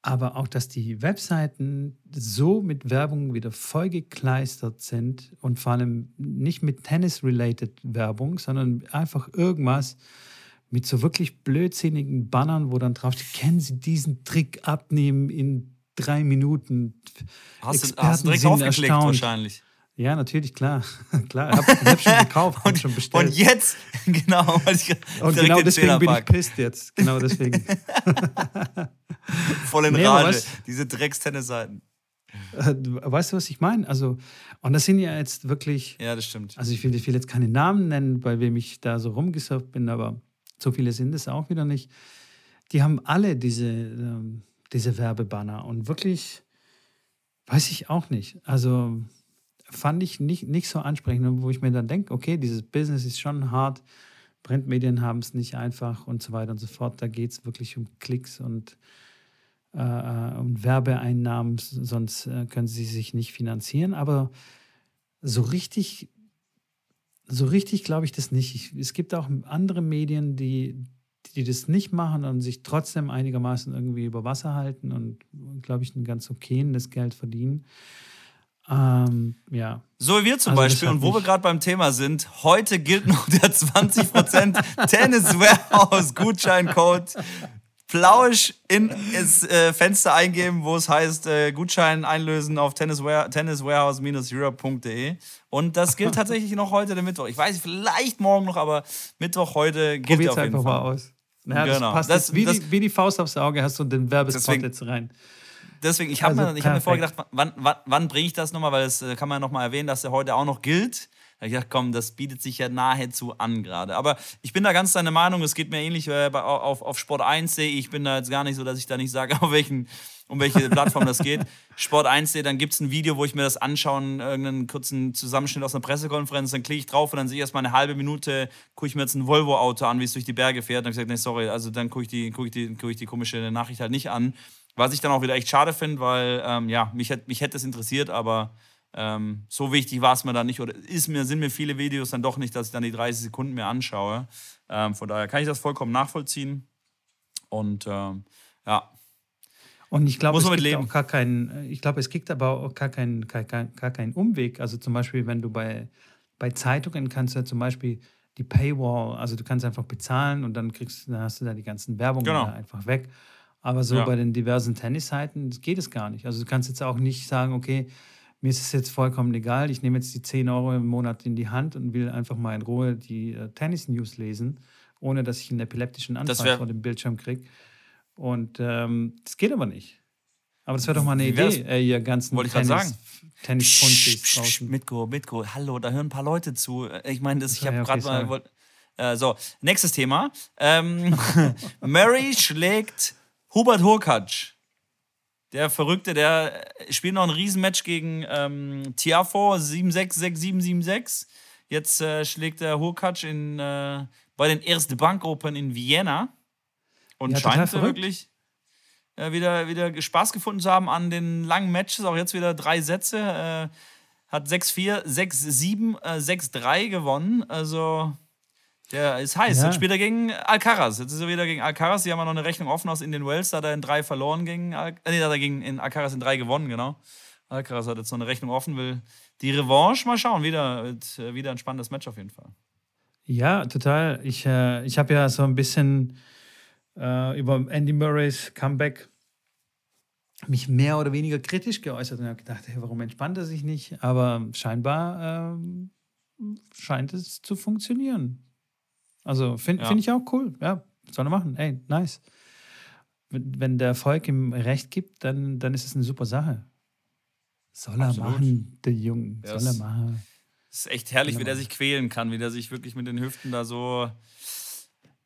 Aber auch, dass die Webseiten so mit Werbung wieder vollgekleistert sind und vor allem nicht mit Tennis-related Werbung, sondern einfach irgendwas mit so wirklich blödsinnigen Bannern, wo dann drauf steht, kennen Sie diesen Trick abnehmen in drei Minuten? Hast Experten du hast direkt aufgeklickt erstaunt. wahrscheinlich. Ja, natürlich, klar. klar, ich habe hab schon gekauft und schon bestellt. Und jetzt, genau, ich Und genau deswegen bin ich pisst jetzt. Genau deswegen. Voll in nee, Rage, weißt, diese Drecks-Tennisseiten. Äh, weißt du, was ich meine? Also, und das sind ja jetzt wirklich. Ja, das stimmt. Also, ich will, ich will jetzt keine Namen nennen, bei wem ich da so rumgesurft bin, aber so viele sind es auch wieder nicht. Die haben alle diese, ähm, diese Werbebanner und wirklich, weiß ich auch nicht. Also, fand ich nicht, nicht so ansprechend, wo ich mir dann denke, okay, dieses Business ist schon hart, Printmedien haben es nicht einfach und so weiter und so fort. Da geht es wirklich um Klicks und äh, äh, um Werbeeinnahmen, sonst äh, können sie sich nicht finanzieren. Aber so richtig, so richtig glaube ich das nicht. Ich, es gibt auch andere Medien, die, die das nicht machen und sich trotzdem einigermaßen irgendwie über Wasser halten und, glaube ich, ein ganz okayes Geld verdienen. Ähm, ja. So wie wir zum also Beispiel. Und wo wir gerade beim Thema sind, heute gilt noch der 20% Tennis Warehouse Gutscheincode. Flausch in das äh, Fenster eingeben, wo es heißt, äh, Gutschein einlösen auf tenniswarehouse-europe.de. Und das gilt tatsächlich noch heute, der Mittwoch. Ich weiß vielleicht morgen noch, aber Mittwoch heute gilt Probier's auf jeden einfach Fall. mal aus. Ja, genau. das passt das, wie, das, die, wie die Faust aufs Auge hast du den Werbespot jetzt rein deswegen, ich habe also mir, hab mir vorher gedacht, wann, wann, wann bringe ich das nochmal, weil das äh, kann man nochmal erwähnen, dass der heute auch noch gilt. Da ich gedacht, komm, das bietet sich ja nahezu an gerade. Aber ich bin da ganz deiner Meinung, es geht mir ähnlich äh, auf, auf Sport 1 sehe ich bin da jetzt gar nicht so, dass ich da nicht sage, auf welchen, um welche Plattform das geht. Sport 1 sehe, dann gibt es ein Video, wo ich mir das anschaue, irgendeinen kurzen Zusammenschnitt aus einer Pressekonferenz, dann klicke ich drauf und dann sehe ich erstmal eine halbe Minute, gucke ich mir jetzt ein Volvo-Auto an, wie es durch die Berge fährt. Dann habe ich gesagt, nee, sorry, also dann gucke ich, die, guck ich, die, guck ich die komische Nachricht halt nicht an. Was ich dann auch wieder echt schade finde, weil ähm, ja, mich, mich hätte es interessiert, aber ähm, so wichtig war es mir dann nicht oder ist mir, sind mir viele Videos dann doch nicht, dass ich dann die 30 Sekunden mir anschaue. Ähm, von daher kann ich das vollkommen nachvollziehen. Und ähm, ja. Und ich glaube, es gibt leben. auch gar keinen, ich glaube, es gibt aber auch gar keinen, gar, gar keinen Umweg. Also zum Beispiel, wenn du bei, bei Zeitungen kannst du ja zum Beispiel die Paywall, also du kannst einfach bezahlen und dann kriegst dann hast du da die ganzen Werbungen genau. einfach weg. Aber so ja. bei den diversen Tennisseiten geht es gar nicht. Also du kannst jetzt auch nicht sagen, okay, mir ist es jetzt vollkommen egal, ich nehme jetzt die 10 Euro im Monat in die Hand und will einfach mal in Ruhe die äh, Tennis-News lesen, ohne dass ich einen epileptischen Anfall vor dem Bildschirm kriege. Und ähm, das geht aber nicht. Aber das wäre doch mal eine Idee, äh, ihr ganzen Wollte Tennis, sagen. Tennis draußen. Mitko, Mitko, hallo, da hören ein paar Leute zu. Ich meine, ich habe ja, okay, gerade mal... Äh, so, nächstes Thema. Ähm, Murray schlägt Hubert Hurkacz, der Verrückte, der spielt noch ein Riesenmatch gegen ähm, Tiafo 7-6-6-7-7-6. Jetzt äh, schlägt der Hurkacz in, äh, bei den Erste Bank Open in Vienna und ja, scheint wirklich äh, wieder, wieder Spaß gefunden zu haben an den langen Matches. Auch jetzt wieder drei Sätze. Äh, hat 6-4, 6-7, 6-3 gewonnen. Also der ist heiß. Ja. Jetzt spielt er gegen Alcaraz. Jetzt ist er wieder gegen Alcaraz. Die haben ja noch eine Rechnung offen aus Indian Wells. Da hat er in drei verloren gegen. Al äh, nee, da hat er gegen in Alcaraz in drei gewonnen, genau. Alcaraz hat jetzt noch eine Rechnung offen, will die Revanche mal schauen. Wieder, äh, wieder ein spannendes Match auf jeden Fall. Ja, total. Ich, äh, ich habe ja so ein bisschen äh, über Andy Murrays Comeback mich mehr oder weniger kritisch geäußert und habe gedacht, hey, warum entspannt er sich nicht? Aber scheinbar ähm, scheint es zu funktionieren Also finde Ja. find ich auch cool. Ja, soll er machen. Ey, nice. Wenn, wenn der Erfolg ihm Recht gibt, dann, dann ist es eine super Sache. Soll er Absolut. machen, der Junge. Ja, Soll er machen. Es ist echt herrlich, wie der sich quälen kann, wie der sich wirklich mit den Hüften da so.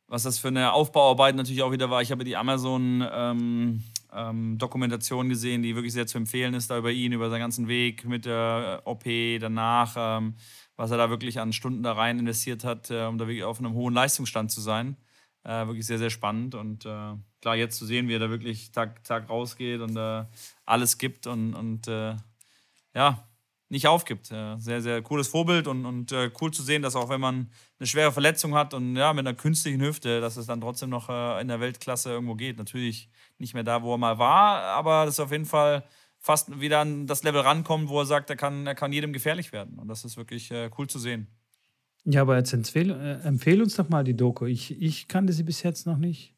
Was das für eine Aufbauarbeit natürlich auch wieder war. Ich habe die Amazon-Dokumentation gesehen, die wirklich sehr zu empfehlen ist, da über ihn, über seinen ganzen Weg mit der äh, OP danach, ähm, was er da wirklich an Stunden da rein investiert hat, äh, um da wirklich auf einem hohen Leistungsstand zu sein. Äh, wirklich sehr, sehr spannend. Und äh, klar, jetzt zu sehen, wie er da wirklich Tag, Tag rausgeht und äh, alles gibt und, und äh, ja, nicht aufgibt. Äh, Sehr, sehr cooles Vorbild und, und cool zu sehen, dass auch wenn man eine schwere Verletzung hat und ja, mit einer künstlichen Hüfte, dass es dann trotzdem noch in der Weltklasse irgendwo geht. Natürlich nicht mehr da, wo er mal war, aber das ist auf jeden Fall fast wieder an das Level rankommt, wo er sagt, er kann, er kann jedem gefährlich werden. Und das ist wirklich äh, cool zu sehen. Ja, aber jetzt empfehl, äh, empfehl uns doch mal die Doku. Ich, ich kannte sie bis jetzt noch nicht.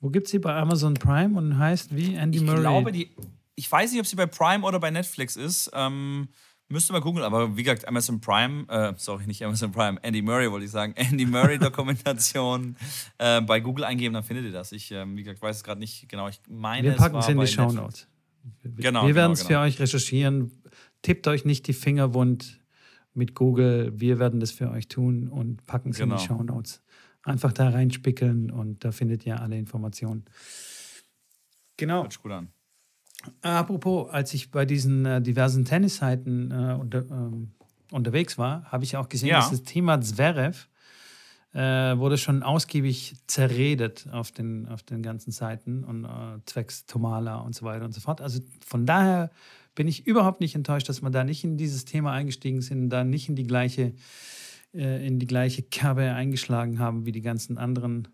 Wo gibt sie bei Amazon Prime und heißt wie Andy Ich Murray? glaube, die, ich weiß nicht, ob sie bei Prime oder bei Netflix ist. Ähm, müsste mal googeln, aber wie gesagt, Amazon Prime, äh, sorry, nicht Amazon Prime, Andy Murray wollte ich sagen, Andy Murray Dokumentation äh, bei Google eingeben, dann findet ihr das. Ich, ähm, wie gesagt, weiß es gerade nicht genau. Ich meine, wir es packen es in die Show. Notes. Genau, wir genau, werden es genau. für euch recherchieren. Tippt euch nicht die Finger wund mit Google. Wir werden das für euch tun und packen es in die Genau. Show Notes. Einfach da reinspickeln und da findet ihr alle Informationen. Genau. Hört sich gut an. Apropos, als ich bei diesen äh, diversen Tennisseiten äh, unter, ähm, unterwegs war, habe ich auch gesehen, Ja. dass das Thema Zverev äh, wurde schon ausgiebig zerredet auf den, auf den ganzen Seiten und äh, zwecks Tomala und so weiter und so fort. Also von daher bin ich überhaupt nicht enttäuscht, dass wir da nicht in dieses Thema eingestiegen sind, da nicht in die gleiche, äh, in die gleiche Kerbe eingeschlagen haben wie die ganzen anderen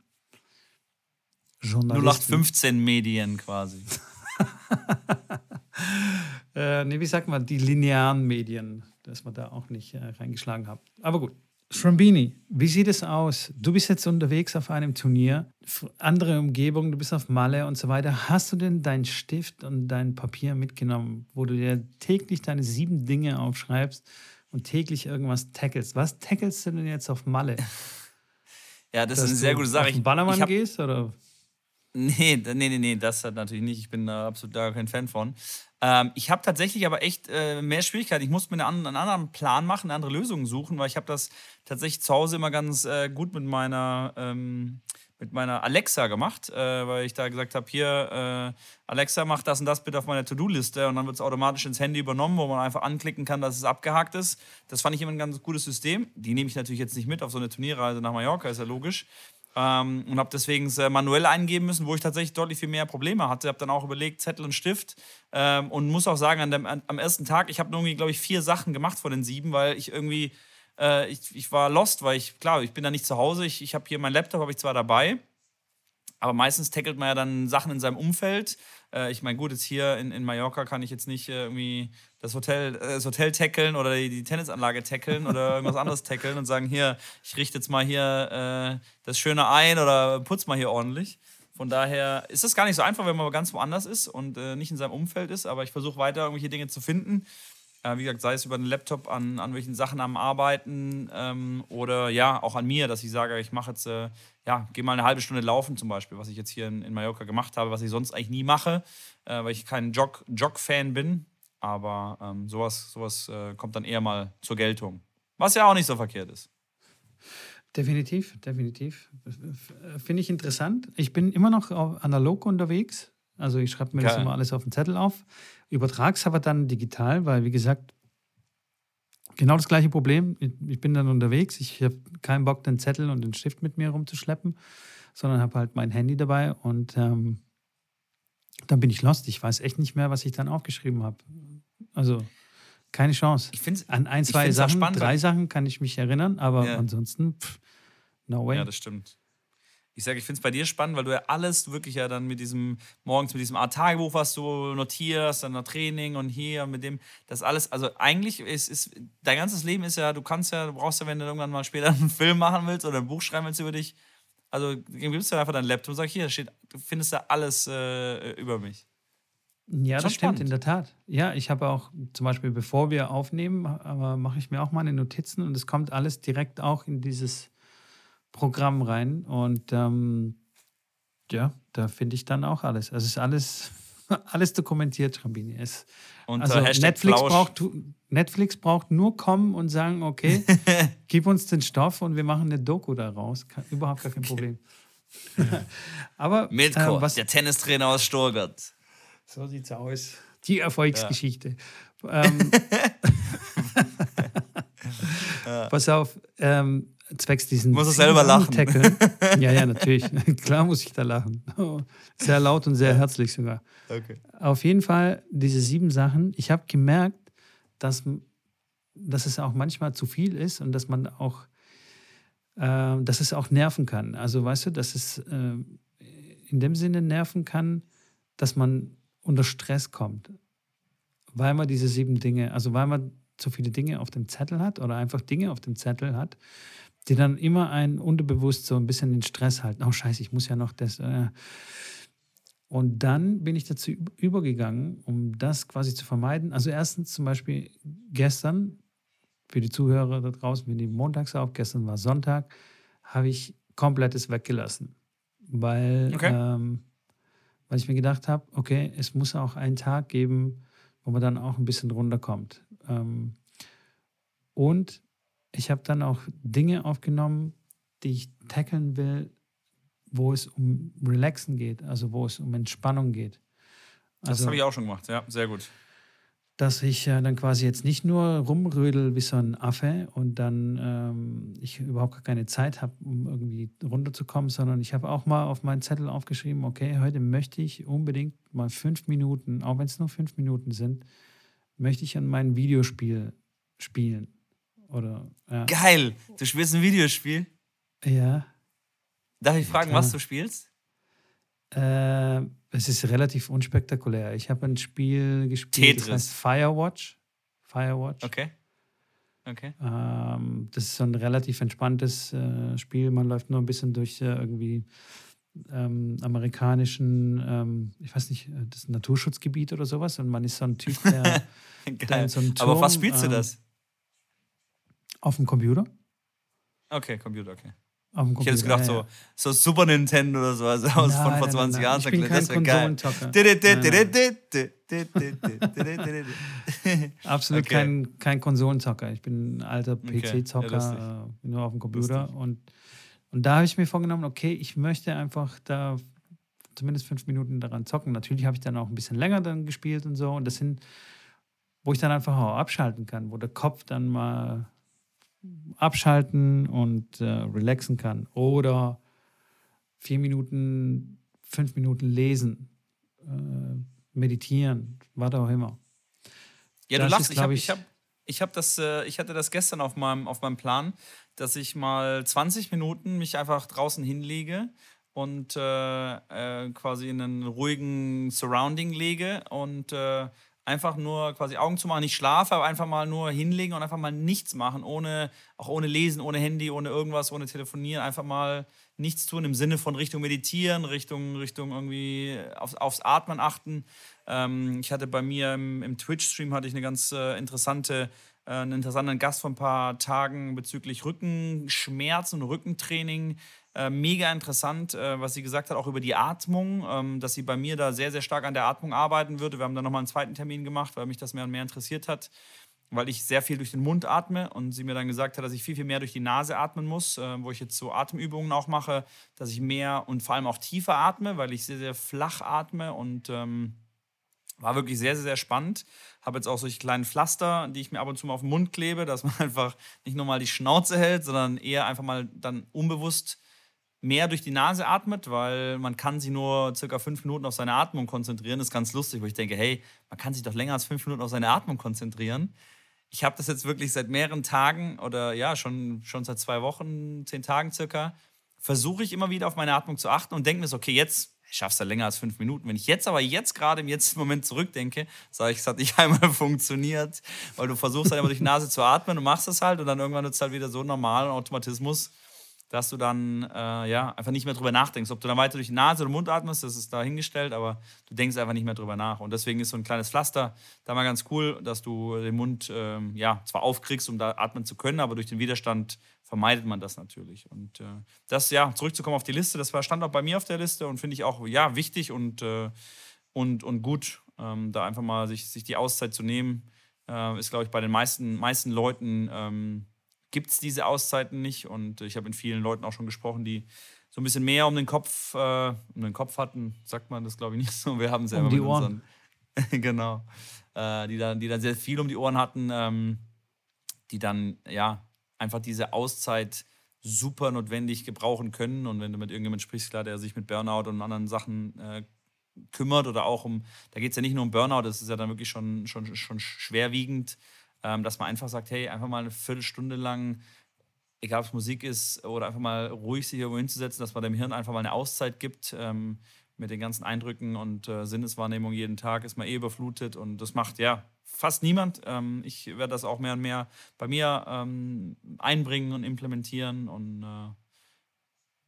Journalisten. 0815 Medien quasi. Äh, nee, wie sagt man, die linearen Medien, dass man da auch nicht äh, reingeschlagen hat. Aber gut. Schrambini, wie sieht es aus? Du bist jetzt unterwegs auf einem Turnier, andere Umgebung, du bist auf Malle und so weiter. Hast du denn deinen Stift und dein Papier mitgenommen, wo du dir täglich deine sieben Dinge aufschreibst und täglich irgendwas tackelst? Was tackelst du denn jetzt auf Malle? Ja, das ist Dass eine sehr gute Sache. Auf den Ballermann ich hab, gehst? Oder? Nee, nee, nee, nee, das hat natürlich nicht. Ich bin da absolut da kein Fan von. Ähm, ich habe tatsächlich aber echt äh, mehr Schwierigkeiten. Ich musste mir einen, anderen- einen anderen Plan machen, eine andere Lösung suchen, weil ich habe das tatsächlich zu Hause immer ganz äh, gut mit meiner, ähm, mit meiner Alexa gemacht, äh, weil ich da gesagt habe, hier, äh, Alexa, mach das und das bitte auf meiner To-Do-Liste und dann wird es automatisch ins Handy übernommen, wo man einfach anklicken kann, dass es abgehakt ist. Das fand ich immer ein ganz gutes System. Die nehme ich natürlich jetzt nicht mit auf so eine Turnierreise nach Mallorca, ist ja logisch. Ähm, und habe deswegen es äh, manuell eingeben müssen, wo ich tatsächlich deutlich viel mehr Probleme hatte. Habe dann auch überlegt, Zettel und Stift. Ähm, und muss auch sagen, an dem, an, am ersten Tag, ich habe irgendwie, glaube ich, vier Sachen gemacht von den sieben, weil ich irgendwie, äh, ich, ich war lost, weil ich, klar, ich bin da nicht zu Hause. Ich, ich habe hier meinen Laptop, habe ich zwar dabei, aber meistens tackelt man ja dann Sachen in seinem Umfeld. Äh, ich meine, gut, jetzt hier in, in Mallorca kann ich jetzt nicht äh, irgendwie das Hotel, äh, das Hotel tackeln oder die, die Tennisanlage tackeln oder irgendwas anderes tackeln und sagen, hier, ich richte jetzt mal hier äh, das Schöne ein oder putz mal hier ordentlich. Von daher ist es gar nicht so einfach, wenn man ganz woanders ist und nicht in seinem Umfeld ist, aber ich versuche weiter irgendwelche Dinge zu finden. Äh, wie gesagt, sei es über den Laptop an, an welchen Sachen am Arbeiten ähm, oder ja, auch an mir, dass ich sage, ich mache jetzt, äh, ja, gehe mal eine halbe Stunde laufen zum Beispiel, was ich jetzt hier in, in Mallorca gemacht habe, was ich sonst eigentlich nie mache, äh, weil ich kein Jog- Jog-Fan bin. Aber ähm, sowas, sowas äh, kommt dann eher mal zur Geltung. Was ja auch nicht so verkehrt ist. Definitiv, definitiv. Finde ich interessant. Ich bin immer noch analog unterwegs. Also ich schreibe mir das Geil. immer alles auf den Zettel auf, übertrage es aber dann digital, weil wie gesagt, genau das gleiche Problem. Ich bin dann unterwegs, ich habe keinen Bock, den Zettel und den Stift mit mir rumzuschleppen, sondern habe halt mein Handy dabei und ähm, dann bin ich lost. Ich weiß echt nicht mehr, was ich dann aufgeschrieben habe. Also keine Chance. Ich finde An ein, zwei Sachen, spannend, drei Sachen kann ich mich erinnern, aber Ja. ansonsten, pff, no way. Ja, das stimmt. Ich sage, ich finde es bei dir spannend, weil du ja alles wirklich ja dann mit diesem, morgens mit diesem Art Tagebuch, was du notierst, dann noch Training und hier mit dem, das alles, also eigentlich ist, ist, dein ganzes Leben ist ja, du kannst ja, du brauchst ja, wenn du irgendwann mal später einen Film machen willst oder ein Buch schreiben willst über dich, also gibst du einfach deinen Laptop und sagst, hier steht, du findest da alles äh, über mich. Ja, das Schon stimmt, in der Tat. Ja, ich habe auch zum Beispiel, bevor wir aufnehmen, aber mache ich mir auch meine Notizen und es kommt alles direkt auch in dieses Programm rein und ähm, ja, da finde ich dann auch alles. Also es ist alles, alles dokumentiert, Rabini. Es, Unter also Netflix braucht, Netflix braucht nur kommen und sagen, okay, gib uns den Stoff und wir machen eine Doku daraus. Kein, überhaupt gar kein Problem. Aber Mitko, äh, was, der Tennistrainer aus Stuttgart. so sieht's aus. Die Erfolgsgeschichte. Ähm, Pass auf, ähm, zwecks diesen. Muss er selber lachen. Tackeln. Ja, ja, natürlich. Klar muss ich da lachen. Sehr laut und sehr herzlich sogar. Okay. Auf jeden Fall, diese sieben Sachen. Ich habe gemerkt, dass, dass es auch manchmal zu viel ist und dass man auch, äh, dass es auch nerven kann. Also, weißt du, dass es äh, in dem Sinne nerven kann, dass man unter Stress kommt. Weil man diese sieben Dinge, also weil man zu viele Dinge auf dem Zettel hat oder einfach Dinge auf dem Zettel hat, die dann immer einen unterbewusst so ein bisschen den Stress halten. Oh, scheiße, ich muss ja noch das. Äh. Und dann bin ich dazu üb- übergegangen, um das quasi zu vermeiden. Also erstens zum Beispiel gestern, für die Zuhörer da draußen, wir nehmen montags auf, gestern war Sonntag, habe ich komplettes weggelassen. Weil, Okay. ähm, weil ich mir gedacht habe, okay, es muss auch einen Tag geben, wo man dann auch ein bisschen runterkommt. Ähm, und ich habe dann auch Dinge aufgenommen, die ich tackeln will, wo es um Relaxen geht, also wo es um Entspannung geht. Das Also, habe ich auch schon gemacht, ja, sehr gut. dass ich äh, dann quasi jetzt nicht nur rumrödel wie so ein Affe und dann ähm, ich überhaupt gar keine Zeit habe, um irgendwie runterzukommen, sondern ich habe auch mal auf meinen Zettel aufgeschrieben, okay, heute möchte ich unbedingt mal fünf Minuten, auch wenn es nur fünf Minuten sind, möchte ich an meinem Videospiel spielen. Oder ja. Geil, du spielst ein Videospiel. ja. Darf ich fragen, klar. was du spielst? Äh, es ist relativ unspektakulär. Ich habe ein Spiel gespielt, das Tetris. heißt Firewatch. Firewatch. Okay. Okay. Ähm, das ist so ein relativ entspanntes äh, Spiel. Man läuft nur ein bisschen durch äh, irgendwie ähm, amerikanischen, ähm, ich weiß nicht, äh, das Naturschutzgebiet oder sowas. Und man ist so ein Typ, der, der in so einem Aber auf was Turm, spielst du ähm, das? Auf dem Computer. Okay, Computer, okay. Auf dem Ich hätte jetzt gedacht, ja, ja. so, so Super Nintendo oder so, also aus von Nein, vor nein, 20 nein, Jahren. Ich bin kein das geil. Absolut Okay. kein, kein Konsolenzocker. Ich bin ein alter Okay, ja, PC-Zocker, äh, nur auf dem Computer. Lustig. Und, und da habe ich mir vorgenommen, okay, ich möchte einfach da zumindest fünf Minuten daran zocken. Natürlich habe ich dann auch ein bisschen länger dann gespielt und so. Und das sind, wo ich dann einfach auch abschalten kann, wo der Kopf dann mal abschalten und äh, relaxen kann. Oder vier Minuten, fünf Minuten lesen, äh, meditieren, was auch immer. Ja, du Das lachst. ist, Ich, hab, glaub ich, ich- hab, ich, hab das, äh, ich hatte das gestern auf meinem, auf meinem Plan, dass ich mal 20 Minuten mich einfach draußen hinlege und äh, äh, quasi in einen ruhigen Surrounding lege und äh, einfach nur quasi Augen zu machen, nicht schlafe, aber einfach mal nur hinlegen und einfach mal nichts machen, ohne, auch ohne Lesen, ohne Handy, ohne irgendwas, ohne Telefonieren, einfach mal nichts tun im Sinne von Richtung Meditieren, Richtung, Richtung irgendwie aufs, aufs Atmen achten. Ähm, ich hatte bei mir im, im Twitch-Stream hatte ich eine ganz äh, interessante, äh, einen interessanten Gast vor ein paar Tagen bezüglich Rückenschmerzen und Rückentraining. Äh, mega interessant, äh, was sie gesagt hat, auch über die Atmung, ähm, dass sie bei mir da sehr, sehr stark an der Atmung arbeiten würde. Wir haben dann nochmal einen zweiten Termin gemacht, weil mich das mehr und mehr interessiert hat, weil ich sehr viel durch den Mund atme und sie mir dann gesagt hat, dass ich viel, viel mehr durch die Nase atmen muss, äh, wo ich jetzt so Atemübungen auch mache, dass ich mehr und vor allem auch tiefer atme, weil ich sehr, sehr flach atme und ähm, war wirklich sehr, sehr, sehr spannend. Habe jetzt auch solche kleinen Pflaster, die ich mir ab und zu mal auf den Mund klebe, dass man einfach nicht nur mal die Schnauze hält, sondern eher einfach mal dann unbewusst mehr durch die Nase atmet, weil man kann sich nur circa fünf Minuten auf seine Atmung konzentrieren. Das ist ganz lustig, wo ich denke, hey, man kann sich doch länger als fünf Minuten auf seine Atmung konzentrieren. Ich habe das jetzt wirklich seit mehreren Tagen oder ja, schon, schon seit zwei Wochen, zehn Tagen circa, versuche ich immer wieder auf meine Atmung zu achten und denke mir so, okay, jetzt schaffst du länger als fünf Minuten. Wenn ich jetzt aber jetzt gerade im jetzigen Moment zurückdenke, sage ich, es hat nicht einmal funktioniert, weil du versuchst halt immer durch die Nase zu atmen und machst es halt und dann irgendwann wird es halt wieder so normal und Automatismus. Dass du dann äh, ja einfach nicht mehr drüber nachdenkst. Ob du dann weiter durch die Nase oder Mund atmest, das ist dahingestellt, aber du denkst einfach nicht mehr drüber nach. Und deswegen ist so ein kleines Pflaster da mal ganz cool, dass du den Mund ähm, ja zwar aufkriegst, um da atmen zu können, aber durch den Widerstand vermeidet man das natürlich. Und äh, das, ja, zurückzukommen auf die Liste, das war, stand auch bei mir auf der Liste und finde ich auch ja wichtig und, äh, und, und gut, ähm, da einfach mal sich, sich die Auszeit zu nehmen. Äh, ist, glaube ich, bei den meisten, meisten Leuten ähm, gibt es diese Auszeiten nicht. Und ich habe mit vielen Leuten auch schon gesprochen, die so ein bisschen mehr um den Kopf, äh, um den Kopf hatten, sagt man das, glaube ich, nicht so. Wir haben selber Um die mit unseren, genau, äh, die, dann, die dann sehr viel um die Ohren hatten, ähm, die dann, ja, einfach diese Auszeit super notwendig gebrauchen können. Und wenn du mit irgendjemandem sprichst, klar, der sich mit Burnout und anderen Sachen äh, kümmert oder auch um, da geht es ja nicht nur um Burnout, das ist ja dann wirklich schon, schon, schon schwerwiegend, dass man einfach sagt, hey, einfach mal eine Viertelstunde lang, egal ob es Musik ist, oder einfach mal ruhig sich irgendwo hinzusetzen, dass man dem Hirn einfach mal eine Auszeit gibt. Ähm, mit den ganzen Eindrücken und äh, Sinneswahrnehmung jeden Tag ist man eh überflutet und das macht ja fast niemand. Ähm, ich werde das auch mehr und mehr bei mir ähm, einbringen und implementieren und äh,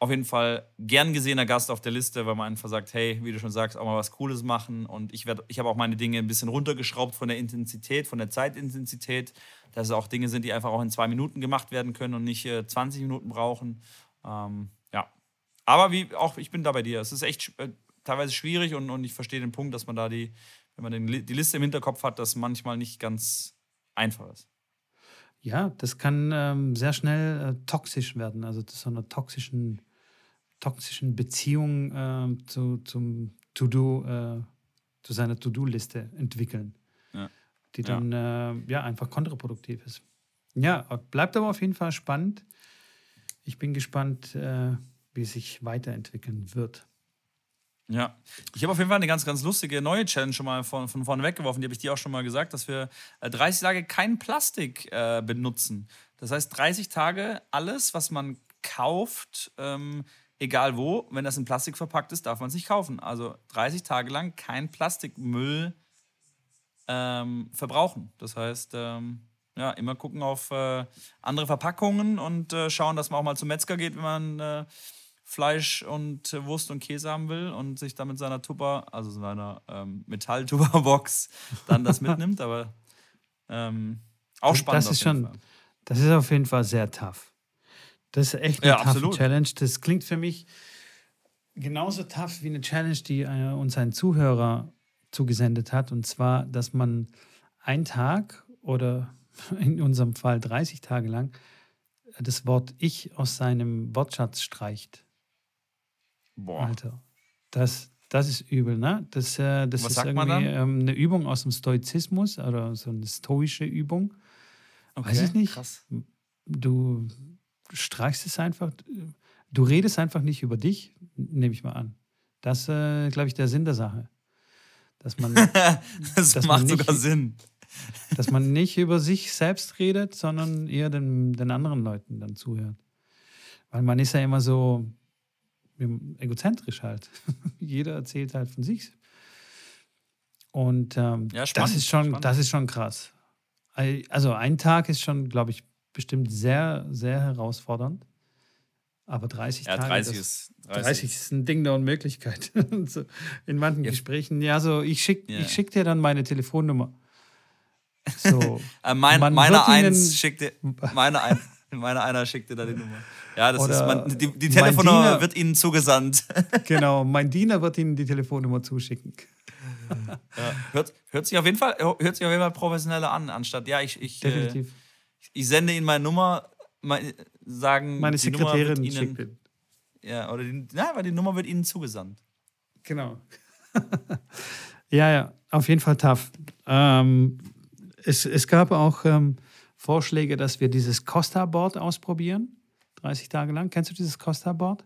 auf jeden Fall gern gesehener Gast auf der Liste, weil man einfach sagt, hey, wie du schon sagst, auch mal was Cooles machen. Und ich, ich habe auch meine Dinge ein bisschen runtergeschraubt von der Intensität, von der Zeitintensität, dass es auch Dinge sind, die einfach auch in zwei Minuten gemacht werden können und nicht äh, 20 Minuten brauchen. Ähm, ja. Aber wie auch, ich bin da bei dir. Es ist echt äh, teilweise schwierig und, und ich verstehe den Punkt, dass man da die, wenn man den, die Liste im Hinterkopf hat, das manchmal nicht ganz einfach ist. Ja, das kann ähm, sehr schnell äh, toxisch werden, also zu so einer toxischen, toxischen Beziehung ähm, zu, zum To-Do, äh, zu seiner To-Do-Liste entwickeln, Ja. die Ja. dann äh, ja einfach kontraproduktiv ist. Ja, bleibt aber auf jeden Fall spannend. Ich bin gespannt, äh, wie es sich weiterentwickeln wird. Ja, ich habe auf jeden Fall eine ganz, ganz lustige neue Challenge schon mal von, von vorne weggeworfen. Die habe ich dir auch schon mal gesagt, dass wir äh, 30 Tage kein Plastik äh, benutzen. Das heißt, 30 Tage alles, was man kauft, ähm, egal wo, wenn das in Plastik verpackt ist, darf man es nicht kaufen. Also 30 Tage lang kein Plastikmüll ähm, verbrauchen. Das heißt, ähm, ja, immer gucken auf äh, andere Verpackungen und äh, schauen, dass man auch mal zum Metzger geht, wenn man äh, Fleisch und Wurst und Käse haben will und sich dann mit seiner Tupper, also seiner ähm, Metall-Tupper-Box, dann das mitnimmt. Aber ähm, auch spannend. das ist schon- Fall. Das ist auf jeden Fall sehr tough. Das ist echt eine Ja, absolut. Challenge. Das klingt für mich genauso tough wie eine Challenge, die äh, uns ein Zuhörer zugesendet hat. Und zwar, dass man einen Tag oder in unserem Fall 30 Tage lang das Wort Ich aus seinem Wortschatz streicht. Boah. Alter, das, das ist übel, ne? Das, äh, das Was ist irgendwie ähm, eine Übung aus dem Stoizismus oder so eine stoische Übung. Okay, Weiß ich nicht. Krass. Du streichst es einfach, du redest einfach nicht über dich, nehme ich mal an. Das ist, äh, glaube ich, der Sinn der Sache. Dass man, das dass man macht nicht- sogar Sinn. dass man nicht über sich selbst redet, sondern eher den, den anderen Leuten dann zuhört. Weil man ist ja immer so egozentrisch halt. Jeder erzählt halt von sich. Und ähm, Ja, das, spannend, ist schon, spannend. das ist schon krass. Also ein Tag ist schon, glaube ich, bestimmt sehr, sehr herausfordernd. Aber 30 Ja, Tage. 30 das, ist. 30 ist ein Ding der Unmöglichkeit. in manchen Ja. Gesprächen. Ja, so ich schicke Ja. ich schick dir dann meine Telefonnummer. So. Äh, mein, ihnen- eins schickte, meine, ein, meine einer schickte da die Nummer. Ja, das ist, man, die, die mein Telefonnummer Diener- wird Ihnen zugesandt. genau, mein Diener wird Ihnen die Telefonnummer zuschicken. Ja, hört, hört sich auf jeden Fall, hört sich auf jeden Fall professioneller an, anstatt, ja, ich, ich, äh, Definitiv. Ich sende Ihnen meine Nummer, mein, sagen, Meine Sekretärin Ihnen, schickt ihn. ja, oder die, na, weil die Nummer wird Ihnen zugesandt. Genau. ja, ja, auf jeden Fall tough. Ähm, es, es gab auch ähm, Vorschläge, dass wir dieses Costa-Board ausprobieren. 30 Tage lang. Kennst du dieses Costa-Board?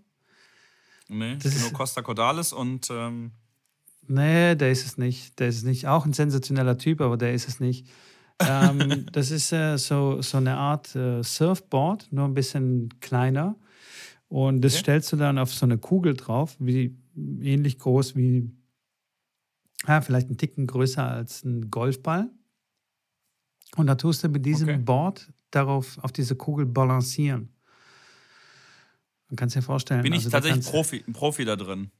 Nee, Das ist- nur Costa Cordalis und ähm, Nee, der ist es nicht. Der ist es nicht. Auch ein sensationeller Typ, aber der ist es nicht. Ähm, das ist äh, so, so eine Art äh, Surfboard, nur ein bisschen kleiner. Und das Okay. stellst du dann auf so eine Kugel drauf, wie ähnlich groß wie, ja, vielleicht ein Ticken größer als ein Golfball. Und da tust du mit diesem Okay. Board darauf, auf diese Kugel balancieren. Man kann es dir vorstellen. Bin ich Also, tatsächlich Profi, ein Profi da drin.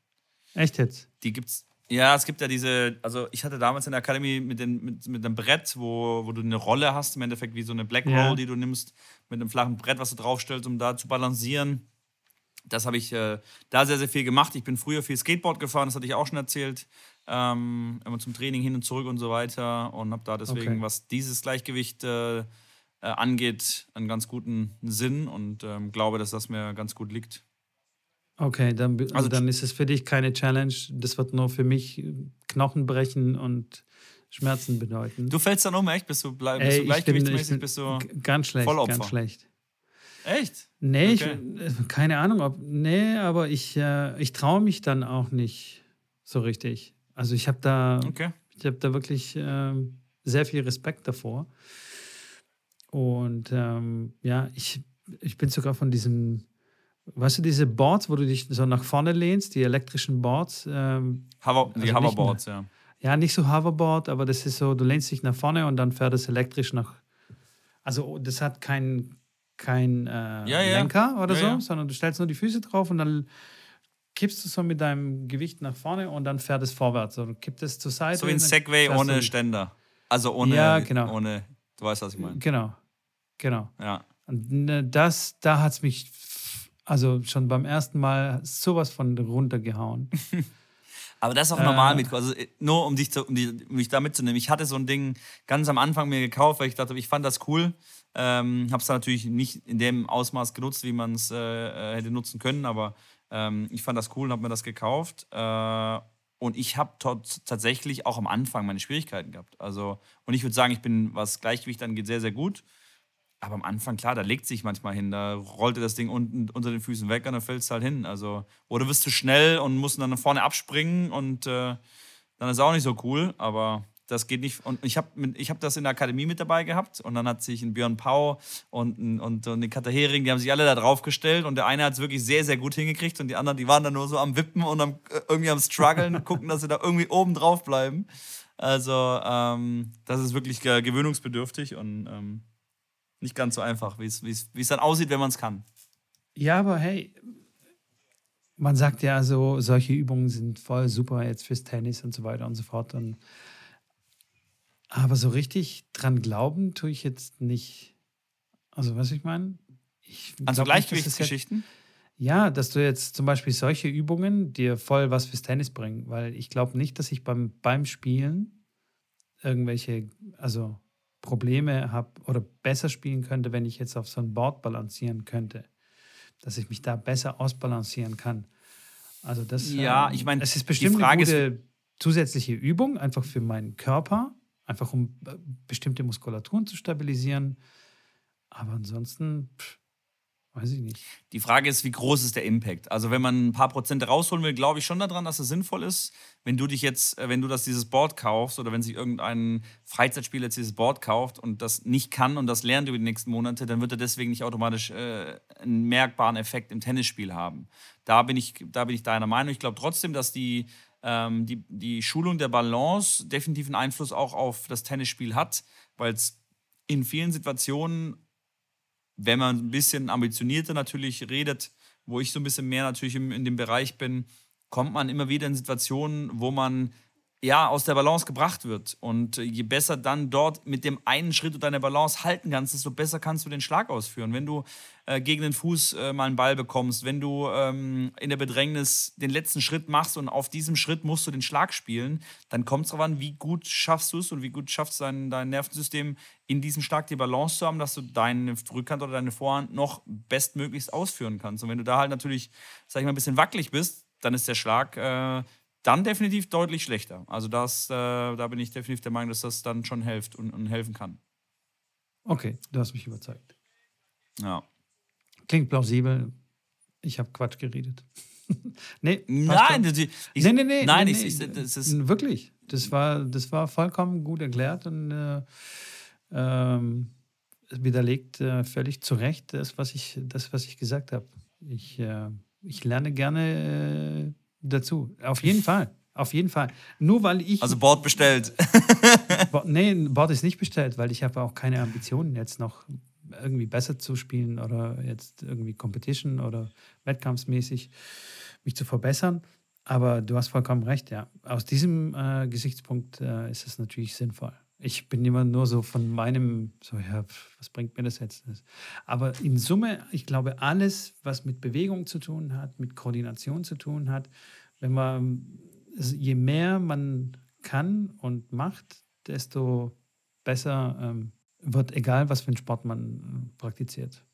Echt jetzt? Die gibt's. Ja, es gibt ja diese, also ich hatte damals in der Akademie mit, den, mit, mit einem Brett, wo, wo du eine Rolle hast, im Endeffekt wie so eine Black Roll, Ja. die du nimmst, mit einem flachen Brett, was du draufstellst, um da zu balancieren. Das habe ich äh, da sehr, sehr viel gemacht. Ich bin früher viel Skateboard gefahren, das hatte ich auch schon erzählt. Ähm, immer zum Training hin und zurück und so weiter. Und habe da deswegen, Okay. was dieses Gleichgewicht äh, äh, angeht, einen ganz guten Sinn und ähm, glaube, dass das mir ganz gut liegt. Okay, dann, Also- dann ist es für dich keine Challenge. Das wird nur für mich äh, Knochen brechen und Schmerzen bedeuten. Du fällst dann um, echt? Bist du, blei- bist Ey, du gleichgewichtsmäßig? bin bist du. ganz schlecht, Vollopfer. ganz schlecht. Echt? Nee, Okay. ich, äh, keine Ahnung, ob. Nee, aber ich, äh, ich traue mich dann auch nicht so richtig. Also ich habe da, Okay. ich habe da wirklich ähm, sehr viel Respekt davor. Und ähm, ja, ich, ich bin sogar von diesem, weißt du, diese Boards, wo du dich so nach vorne lehnst, die elektrischen Boards. Ähm, Hover, die Also nicht Hoverboards, ja. ja, nicht so Hoverboard, aber das ist so, du lehnst dich nach vorne und dann fährt es elektrisch nach. Also das hat kein, kein äh, Ja, ja. Lenker oder Ja, so, sondern du stellst nur die Füße drauf und dann kippst du so mit deinem Gewicht nach vorne und dann fährt es vorwärts. So, du kippst es zur Seite. So wie ein und Segway ohne Ständer. Also ohne, Ja, genau. ohne, du weißt, was ich meine. Genau, genau. Ja. Und ne, das, da hat es mich also schon beim ersten Mal sowas von runtergehauen. Aber das ist auch Äh. normal mit, also äh, nur um dich, zu, um, die, um dich da mitzunehmen. Ich hatte so ein Ding ganz am Anfang mir gekauft, weil ich dachte, ich fand das cool. Ähm, habe es natürlich nicht in dem Ausmaß genutzt, wie man es äh, äh, hätte nutzen können, aber ähm, ich fand das cool und habe mir das gekauft. Äh, und ich habe tatsächlich auch am Anfang meine Schwierigkeiten gehabt. Also, und ich würde sagen, ich bin, was Gleichgewicht angeht, sehr, sehr gut. Aber am Anfang, klar, da legt sich manchmal hin, da rollte das Ding unten unter den Füßen weg und dann fällt es halt hin. Also, oder wirst du schnell und musst dann nach vorne abspringen und äh, dann ist auch nicht so cool, aber das geht nicht. Und ich habe ich hab das in der Akademie mit dabei gehabt und dann hat sich ein Björn Pau und, ein- und, und eine Katha Hering, die haben sich alle da drauf gestellt und der eine hat es wirklich sehr, sehr gut hingekriegt und die anderen, die waren dann nur so am Wippen und am, äh, irgendwie am Struggeln, gucken, dass sie da irgendwie oben drauf bleiben. Also, ähm, das ist wirklich äh, gewöhnungsbedürftig und ähm, nicht ganz so einfach, wie es- dann aussieht, wenn man es kann. Ja, aber hey, man sagt ja so, solche Übungen sind voll super jetzt fürs Tennis und so weiter und so fort. Und, aber so richtig dran glauben tue ich jetzt nicht. Also, was ich meine? Ich Also Gleichgewichtsgeschichten? Ja, dass du jetzt zum Beispiel solche Übungen dir voll was fürs Tennis bringen, weil ich glaube nicht, dass ich beim, beim Spielen irgendwelche, also Probleme habe oder besser spielen könnte, wenn ich jetzt auf so ein Board balancieren könnte. Dass ich mich da besser ausbalancieren kann. Also das Ja, ähm, ich mein, es ist die bestimmt Frage eine ist- gute zusätzliche Übung, einfach für meinen Körper, einfach um äh, bestimmte Muskulaturen zu stabilisieren. Aber ansonsten, pff, weiß ich nicht. Die Frage ist, wie groß ist der Impact? Also, wenn man ein paar Prozente rausholen will, glaube ich schon daran, dass es sinnvoll ist. Wenn du dich jetzt, äh, wenn du das dieses Board kaufst oder wenn sich irgendein Freizeitspieler jetzt dieses Board kauft und das nicht kann und das lernt über die nächsten Monate, dann wird er deswegen nicht automatisch äh, einen merkbaren Effekt im Tennisspiel haben. Da bin ich, da bin ich deiner Meinung. Ich glaube trotzdem, dass die, ähm, die, die Schulung der Balance definitiv einen Einfluss auch auf das Tennisspiel hat, weil es in vielen Situationen wenn man ein bisschen ambitionierter natürlich redet, wo ich so ein bisschen mehr natürlich im, in dem Bereich bin, kommt man immer wieder in Situationen, wo man ja aus der Balance gebracht wird. Und je besser dann dort mit dem einen Schritt du deine Balance halten kannst, desto besser kannst du den Schlag ausführen. Wenn du äh, gegen den Fuß äh, mal einen Ball bekommst, wenn du ähm, in der Bedrängnis den letzten Schritt machst und auf diesem Schritt musst du den Schlag spielen, dann kommt es darauf an, wie gut schaffst du es und wie gut schaffst dein, dein Nervensystem in diesem Schlag die Balance zu haben, dass du deine Rückhand oder deine Vorhand noch bestmöglichst ausführen kannst. Und wenn du da halt natürlich, sag ich mal, ein bisschen wackelig bist, dann ist der Schlag äh, dann definitiv deutlich schlechter. Also das, äh, da bin ich definitiv der Meinung, dass das dann schon hilft und, und helfen kann. Okay, du hast mich überzeugt. Ja. Klingt plausibel. Ich habe Quatsch geredet. nee, Nein, ich, nee, nee, nee. nein, nee, ich, ich, das ist, Wirklich. Das war, das war vollkommen gut erklärt und äh, ähm, widerlegt äh, völlig zu Recht das, was ich, das, was ich gesagt habe. Ich, äh, ich lerne gerne äh, dazu. Auf jeden Fall. Auf jeden Fall. Nur weil ich. also Board bestellt. Bo nee, ein Board ist nicht bestellt, weil ich habe auch keine Ambitionen jetzt noch irgendwie besser zu spielen oder jetzt irgendwie Competition oder wettkampfsmäßig mich zu verbessern. Aber du hast vollkommen recht, ja. Aus diesem äh, Gesichtspunkt äh, ist es natürlich sinnvoll. Ich bin immer nur so von meinem, so, ja, was bringt mir das jetzt? Aber in Summe, ich glaube, alles, was mit Bewegung zu tun hat, mit Koordination zu tun hat, wenn man, je mehr man kann und macht, desto besser ähm, wird, egal was für einen Sport man äh, praktiziert.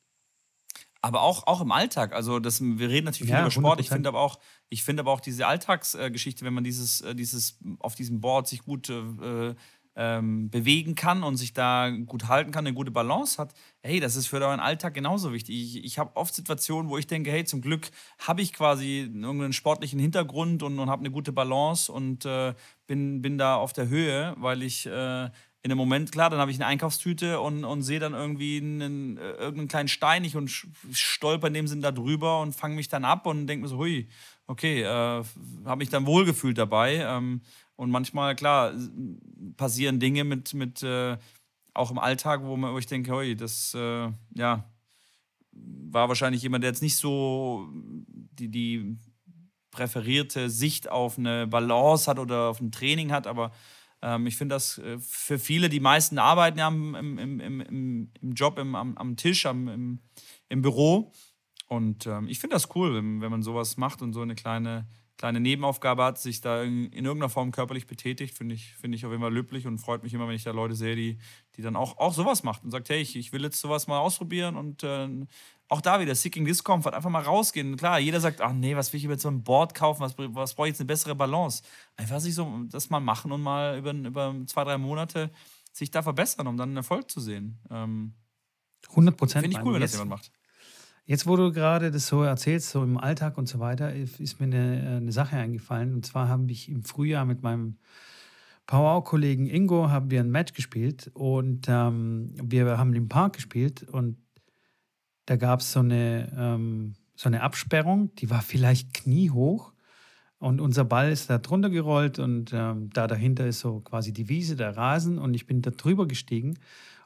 Aber auch, auch im Alltag. Also das, wir reden natürlich viel Ja, über Sport. Ich 100%. finde aber auch, ich finde aber auch diese Alltagsgeschichte, wenn man dieses, äh, dieses auf diesem Board sich gut äh, ähm, bewegen kann und sich da gut halten kann, eine gute Balance hat, hey, das ist für euren Alltag genauso wichtig. Ich, ich habe oft Situationen, wo ich denke, hey, zum Glück habe ich quasi irgendeinen sportlichen Hintergrund und, und habe eine gute Balance und äh, bin, bin da auf der Höhe, weil ich äh, in dem Moment, klar, dann habe ich eine Einkaufstüte und, und sehe dann irgendwie einen, äh, irgendeinen kleinen Stein ich und stolper in dem Sinn da drüber und fange mich dann ab und denke mir so, hui, okay, äh, habe mich dann wohlgefühlt dabei. Ähm, und manchmal, klar, passieren Dinge mit, mit äh, auch im Alltag, wo, man, wo ich denke, hui, das, äh, ja, war wahrscheinlich jemand, der jetzt nicht so die, die präferierte Sicht auf eine Balance hat oder auf ein Training hat, aber ähm, ich finde das äh, für viele, die meisten arbeiten ja im, im, im, im Job, im, am, am Tisch, am, im, im Büro. Und ähm, ich finde das cool, wenn, wenn man sowas macht und so eine kleine, kleine Nebenaufgabe hat, sich da in, in irgendeiner Form körperlich betätigt, finde ich, finde ich auf jeden Fall löblich und freut mich immer, wenn ich da Leute sehe, die, die dann auch, auch sowas macht und sagt, hey, ich, ich will jetzt sowas mal ausprobieren und äh, auch da wieder Seeking Discomfort, einfach mal rausgehen. Klar, jeder sagt, ach nee, was will ich über so ein Board kaufen, was, was brauche ich jetzt eine bessere Balance? Einfach sich so das mal machen und mal über, über zwei, drei Monate sich da verbessern, um dann einen Erfolg zu sehen. Ähm, 100 Prozent. Finde ich cool, wenn das jemand macht. Jetzt, wo du gerade das so erzählst, so im Alltag und so weiter, ist mir eine, eine Sache eingefallen. Und zwar habe ich im Frühjahr mit meinem Power-Kollegen Ingo haben wir ein Match gespielt. Und ähm, wir haben im Park gespielt. Und da gab es so eine, ähm, so eine Absperrung, die war vielleicht kniehoch. Und unser Ball ist da drunter gerollt. Und ähm, da dahinter ist so quasi die Wiese, der Rasen. Und ich bin da drüber gestiegen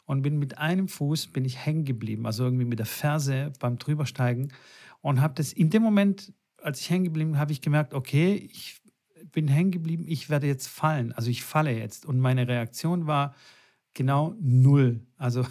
und bin mit einem Fuß bin ich hängen geblieben, also irgendwie mit der Ferse beim drübersteigen und habe das in dem Moment, als ich hängen geblieben bin, habe ich gemerkt, okay, ich bin hängen geblieben, ich werde jetzt fallen, also ich falle jetzt und meine Reaktion war genau null, also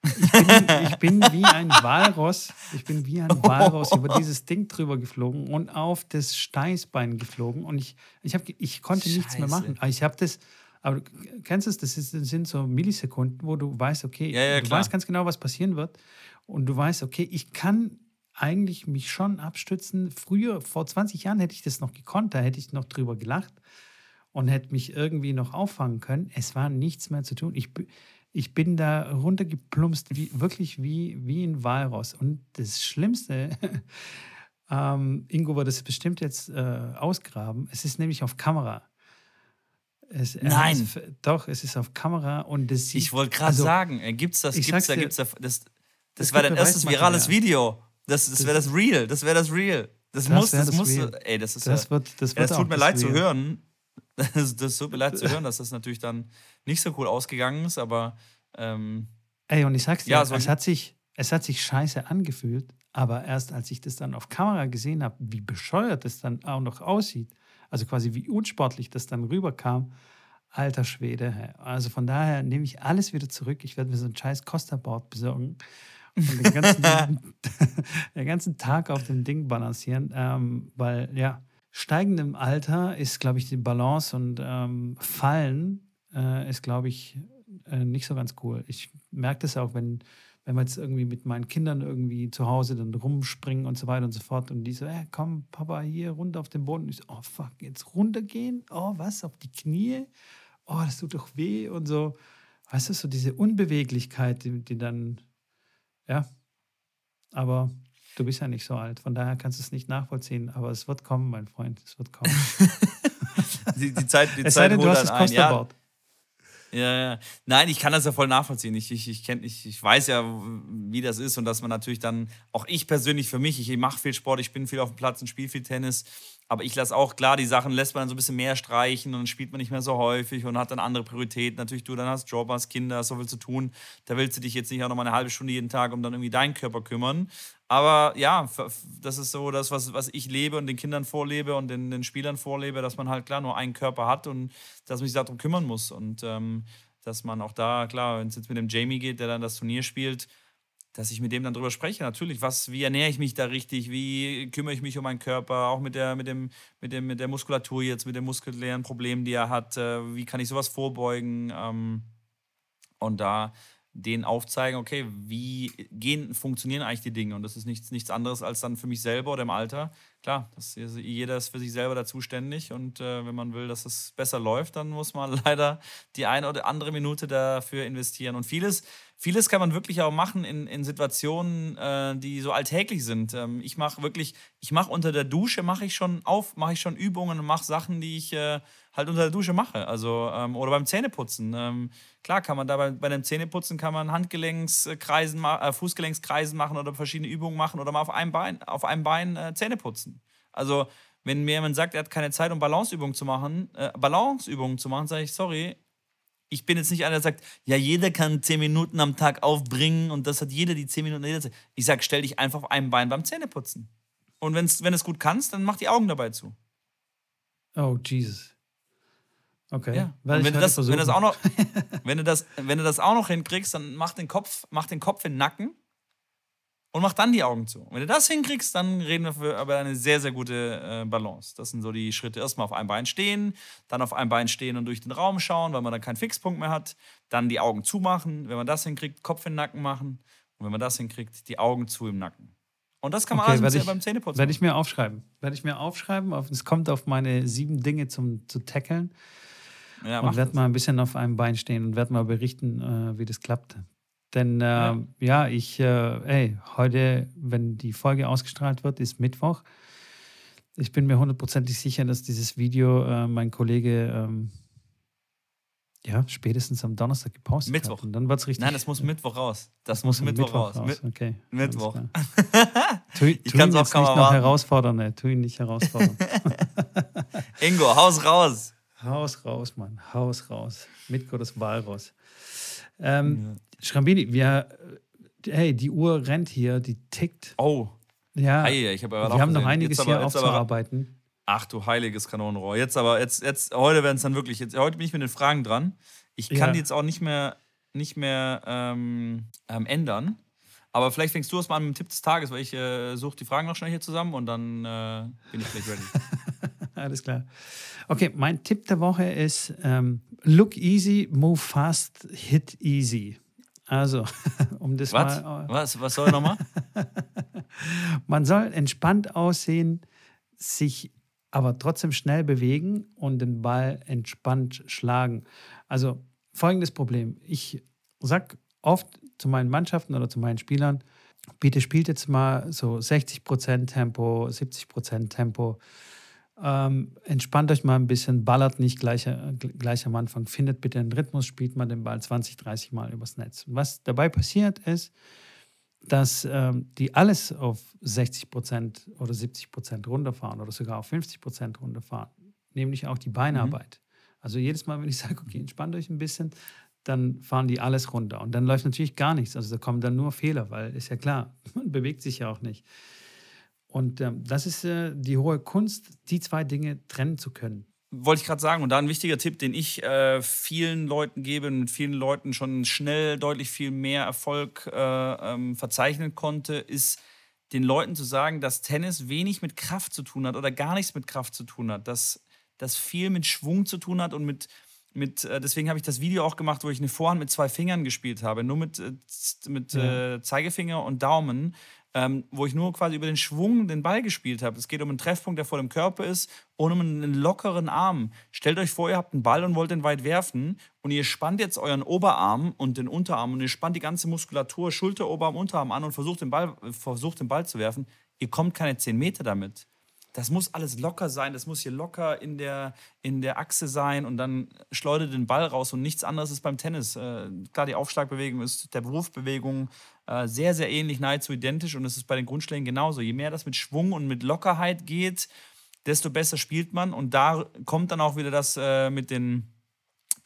ich bin, ich bin wie ein Walross, ich bin wie ein Walross über dieses Ding drüber geflogen und auf das Steißbein geflogen und ich, ich, hab, ich konnte nichts mehr Scheiße. machen. Aber Ich habe das, aber du kennst es, das, ist, das sind so Millisekunden, wo du weißt, okay, Ja, ja, du weißt ganz genau, was passieren wird und du weißt, okay, ich kann eigentlich mich schon abstützen. Früher, vor 20 Jahren hätte ich das noch gekonnt, da hätte ich noch drüber gelacht und hätte mich irgendwie noch auffangen können. Es war nichts mehr zu tun. Ich, ich bin da runtergeplumpst, wie, wirklich wie, wie ein Walross. Und das Schlimmste, ähm, Ingo wird es bestimmt jetzt äh, ausgraben, es ist nämlich auf Kamera. Es, Nein. Es, f- doch, es ist auf Kamera und das sieht, Ich wollte gerade also, sagen, gibt's das, ich gibt's sag's da, gibt's da, das, das es wäre gibt dein erstes virales Video. Das, das wäre das Real, das wäre das Real. Das, Das muss, das, das muss, Real. ey, das ist Das ja, wird, das ja, wird das auch tut mir das leid zu hören. Das, das tut mir leid zu hören, dass das natürlich dann nicht so cool ausgegangen ist, aber ähm, Ey, und ich sag's dir, Ja, so- es, hat sich, es hat sich scheiße angefühlt, aber erst als ich das dann auf Kamera gesehen habe, wie bescheuert das dann auch noch aussieht, also quasi wie unsportlich das dann rüberkam, alter Schwede. Also von daher nehme ich alles wieder zurück. Ich werde mir so ein scheiß Costa-Board besorgen und den ganzen, den ganzen Tag auf dem Ding balancieren, ähm, weil ja, steigendem Alter ist, glaube ich, die Balance und ähm, Fallen äh, ist, glaube ich, äh, nicht so ganz cool. Ich merke das auch, wenn, wenn wir jetzt irgendwie mit meinen Kindern irgendwie zu Hause dann rumspringen und so weiter und so fort und die so, hey, komm, Papa, hier runter auf den Boden. Und ich so, oh fuck, jetzt runtergehen? Oh, was, auf die Knie? Oh, das tut doch weh und so. Weißt du, so diese Unbeweglichkeit, die, die dann, ja, aber du bist ja nicht so alt, von daher kannst du es nicht nachvollziehen, aber es wird kommen, mein Freund, es wird kommen. die, die Zeit, die es sei Zeit denn, du holt hast dann das ein. Ja. Ja, ja. Nein, ich kann das ja voll nachvollziehen. Ich, ich, ich, kenn, ich, ich weiß ja, wie das ist und dass man natürlich dann, auch ich persönlich für mich, ich mache viel Sport, ich bin viel auf dem Platz und spiele viel Tennis. Aber ich lasse auch klar, die Sachen lässt man dann so ein bisschen mehr streichen und dann spielt man nicht mehr so häufig und hat dann andere Prioritäten. Natürlich, du dann hast Job, hast Kinder, hast so viel zu tun. Da willst du dich jetzt nicht auch noch mal eine halbe Stunde jeden Tag um dann irgendwie deinen Körper kümmern. Aber ja, das ist so das, was, was ich lebe und den Kindern vorlebe und den, den Spielern vorlebe, dass man halt klar nur einen Körper hat und dass man sich darum kümmern muss. Und ähm, dass man auch da, klar, wenn es jetzt mit dem Jamie geht, der dann das Turnier spielt, dass ich mit dem dann drüber spreche. Natürlich, was, wie ernähre ich mich da richtig, wie kümmere ich mich um meinen Körper, auch mit der, mit dem, mit dem, mit der Muskulatur jetzt, mit den muskulären Problemen, die er hat, äh, wie kann ich sowas vorbeugen? Ähm, und da denen aufzeigen, okay, wie gehen, funktionieren eigentlich die Dinge. Und das ist nichts, nichts anderes als dann für mich selber oder im Alter. Klar, das, jeder ist für sich selber da zuständig und äh, wenn man will, dass es besser läuft, dann muss man leider die eine oder andere Minute dafür investieren. Und vieles, vieles kann man wirklich auch machen in, in Situationen, äh, die so alltäglich sind. Ähm, ich mache wirklich, ich mache unter der Dusche, mache ich schon auf, mache ich schon Übungen und mache Sachen, die ich äh, halt unter der Dusche mache. Also, ähm, oder beim Zähneputzen. Ähm, klar kann man da bei, bei dem Zähneputzen kann man Handgelenkskreisen, äh, Fußgelenkskreisen machen oder verschiedene Übungen machen oder mal auf einem Bein, auf einem Bein äh, Zähne putzen. Also, wenn mir jemand sagt, er hat keine Zeit, um Balanceübungen zu machen, äh, Balanceübungen zu machen, sage ich, sorry, ich bin jetzt nicht einer, der sagt, ja, jeder kann zehn Minuten am Tag aufbringen und das hat jeder die zehn Minuten. Ich sage, stell dich einfach auf einem Bein beim Zähneputzen. Und wenn's, wenn du es gut kannst, dann mach die Augen dabei zu. Oh, Jesus. Okay. Ja. Und wenn du, das, wenn, das auch noch, wenn, du das, wenn du das auch noch hinkriegst, dann mach den Kopf, mach den Kopf in den Nacken und mach dann die Augen zu. Und wenn du das hinkriegst, dann reden wir für, über eine sehr, sehr gute äh, Balance. Das sind so die Schritte. Erstmal auf einem Bein stehen, dann auf einem Bein stehen und durch den Raum schauen, weil man dann keinen Fixpunkt mehr hat. Dann die Augen zumachen. Wenn man das hinkriegt, Kopf in den Nacken machen. Und wenn man das hinkriegt, die Augen zu im Nacken. Und das kann man okay, alles ich, beim Zähneputzen Werde ich mir aufschreiben. Werde ich mir aufschreiben. Es kommt auf meine sieben Dinge zum, zu tackeln. Ja, und werde mal ein bisschen auf einem Bein stehen und werde mal berichten, äh, wie das klappt. Denn äh, ja. ja. ich, äh, ey, heute, wenn die Folge ausgestrahlt wird, ist Mittwoch. Ich bin mir hundertprozentig sicher, dass dieses Video äh, mein Kollege ähm, ja, spätestens am Donnerstag gepostet Mittwoch. hat. Und dann wird es richtig. Nein, das muss Mittwoch raus. Das, muss Mittwoch, Mittwoch raus. raus. Okay. Mittwoch. tu, ich tu ihn jetzt nicht noch herausfordern, ne? Tu ihn nicht herausfordern. Ingo, Haus raus. Haus raus, Mann. Haus raus. Mit Gottes Walross. Ähm, ja. Schrambini, wir, hey, die Uhr rennt hier, die tickt. Oh. Ja. Hey, ich hab wir haben noch einiges aber, hier aufzuarbeiten. ach du heiliges Kanonenrohr. Jetzt aber, jetzt, jetzt heute werden es dann wirklich, jetzt, heute bin ich mit den Fragen dran. Ich kann ja. die jetzt auch nicht mehr, nicht mehr ähm, ähm, ändern. Aber vielleicht fängst du erst mal an mit dem Tipp des Tages, weil ich äh, suche die Fragen noch schnell hier zusammen und dann äh, bin ich gleich ready. Alles klar. Okay, mein Tipp der Woche ist ähm, Look easy, move fast, hit easy. Also, um das was? mal. Äh, was? Was soll nochmal? Man soll entspannt aussehen, sich aber trotzdem schnell bewegen und den Ball entspannt schlagen. Also folgendes Problem. Ich sage oft zu meinen Mannschaften oder zu meinen Spielern, bitte spielt jetzt mal so 60% Tempo, 70% Tempo ähm, entspannt euch mal ein bisschen, ballert nicht gleich, äh, gleich am Anfang, findet bitte einen Rhythmus, spielt mal den Ball 20, 30 Mal übers Netz. Was dabei passiert ist, dass ähm, die alles auf 60 Prozent oder 70 Prozent runterfahren oder sogar auf 50 Prozent runterfahren, nämlich auch die Beinarbeit. Mhm. Also jedes Mal, wenn ich sage, okay, entspannt euch ein bisschen, dann fahren die alles runter. Und dann läuft natürlich gar nichts. Also da kommen dann nur Fehler, weil ist ja klar, man bewegt sich ja auch nicht. Und ähm, das ist äh, die hohe Kunst, die zwei Dinge trennen zu können. Wollte ich gerade sagen. Und da ein wichtiger Tipp, den ich äh, vielen Leuten gebe, mit vielen Leuten schon schnell deutlich viel mehr Erfolg äh, ähm, verzeichnen konnte, ist den Leuten zu sagen, dass Tennis wenig mit Kraft zu tun hat oder gar nichts mit Kraft zu tun hat. Dass das viel mit Schwung zu tun hat und mit, mit äh, deswegen habe ich das Video auch gemacht, wo ich eine Vorhand mit zwei Fingern gespielt habe, nur mit, äh, mit ja. Äh, Zeigefinger und Daumen ähm, wo ich nur quasi über den Schwung den Ball gespielt habe. Es geht um einen Treffpunkt, der vor dem Körper ist und um einen lockeren Arm. Stellt euch vor, ihr habt einen Ball und wollt den weit werfen und ihr spannt jetzt euren Oberarm und den Unterarm und ihr spannt die ganze Muskulatur, Schulter, Oberarm, Unterarm an und versucht den Ball, versucht den Ball zu werfen. Ihr kommt keine 10 Meter damit das muss alles locker sein, das muss hier locker in der, in der Achse sein und dann schleudert den Ball raus und nichts anderes ist beim Tennis. Äh, klar, die Aufschlagbewegung ist der Berufsbewegung äh, sehr, sehr ähnlich, nahezu identisch und es ist bei den Grundschlägen genauso. Je mehr das mit Schwung und mit Lockerheit geht, desto besser spielt man und da kommt dann auch wieder das äh, mit den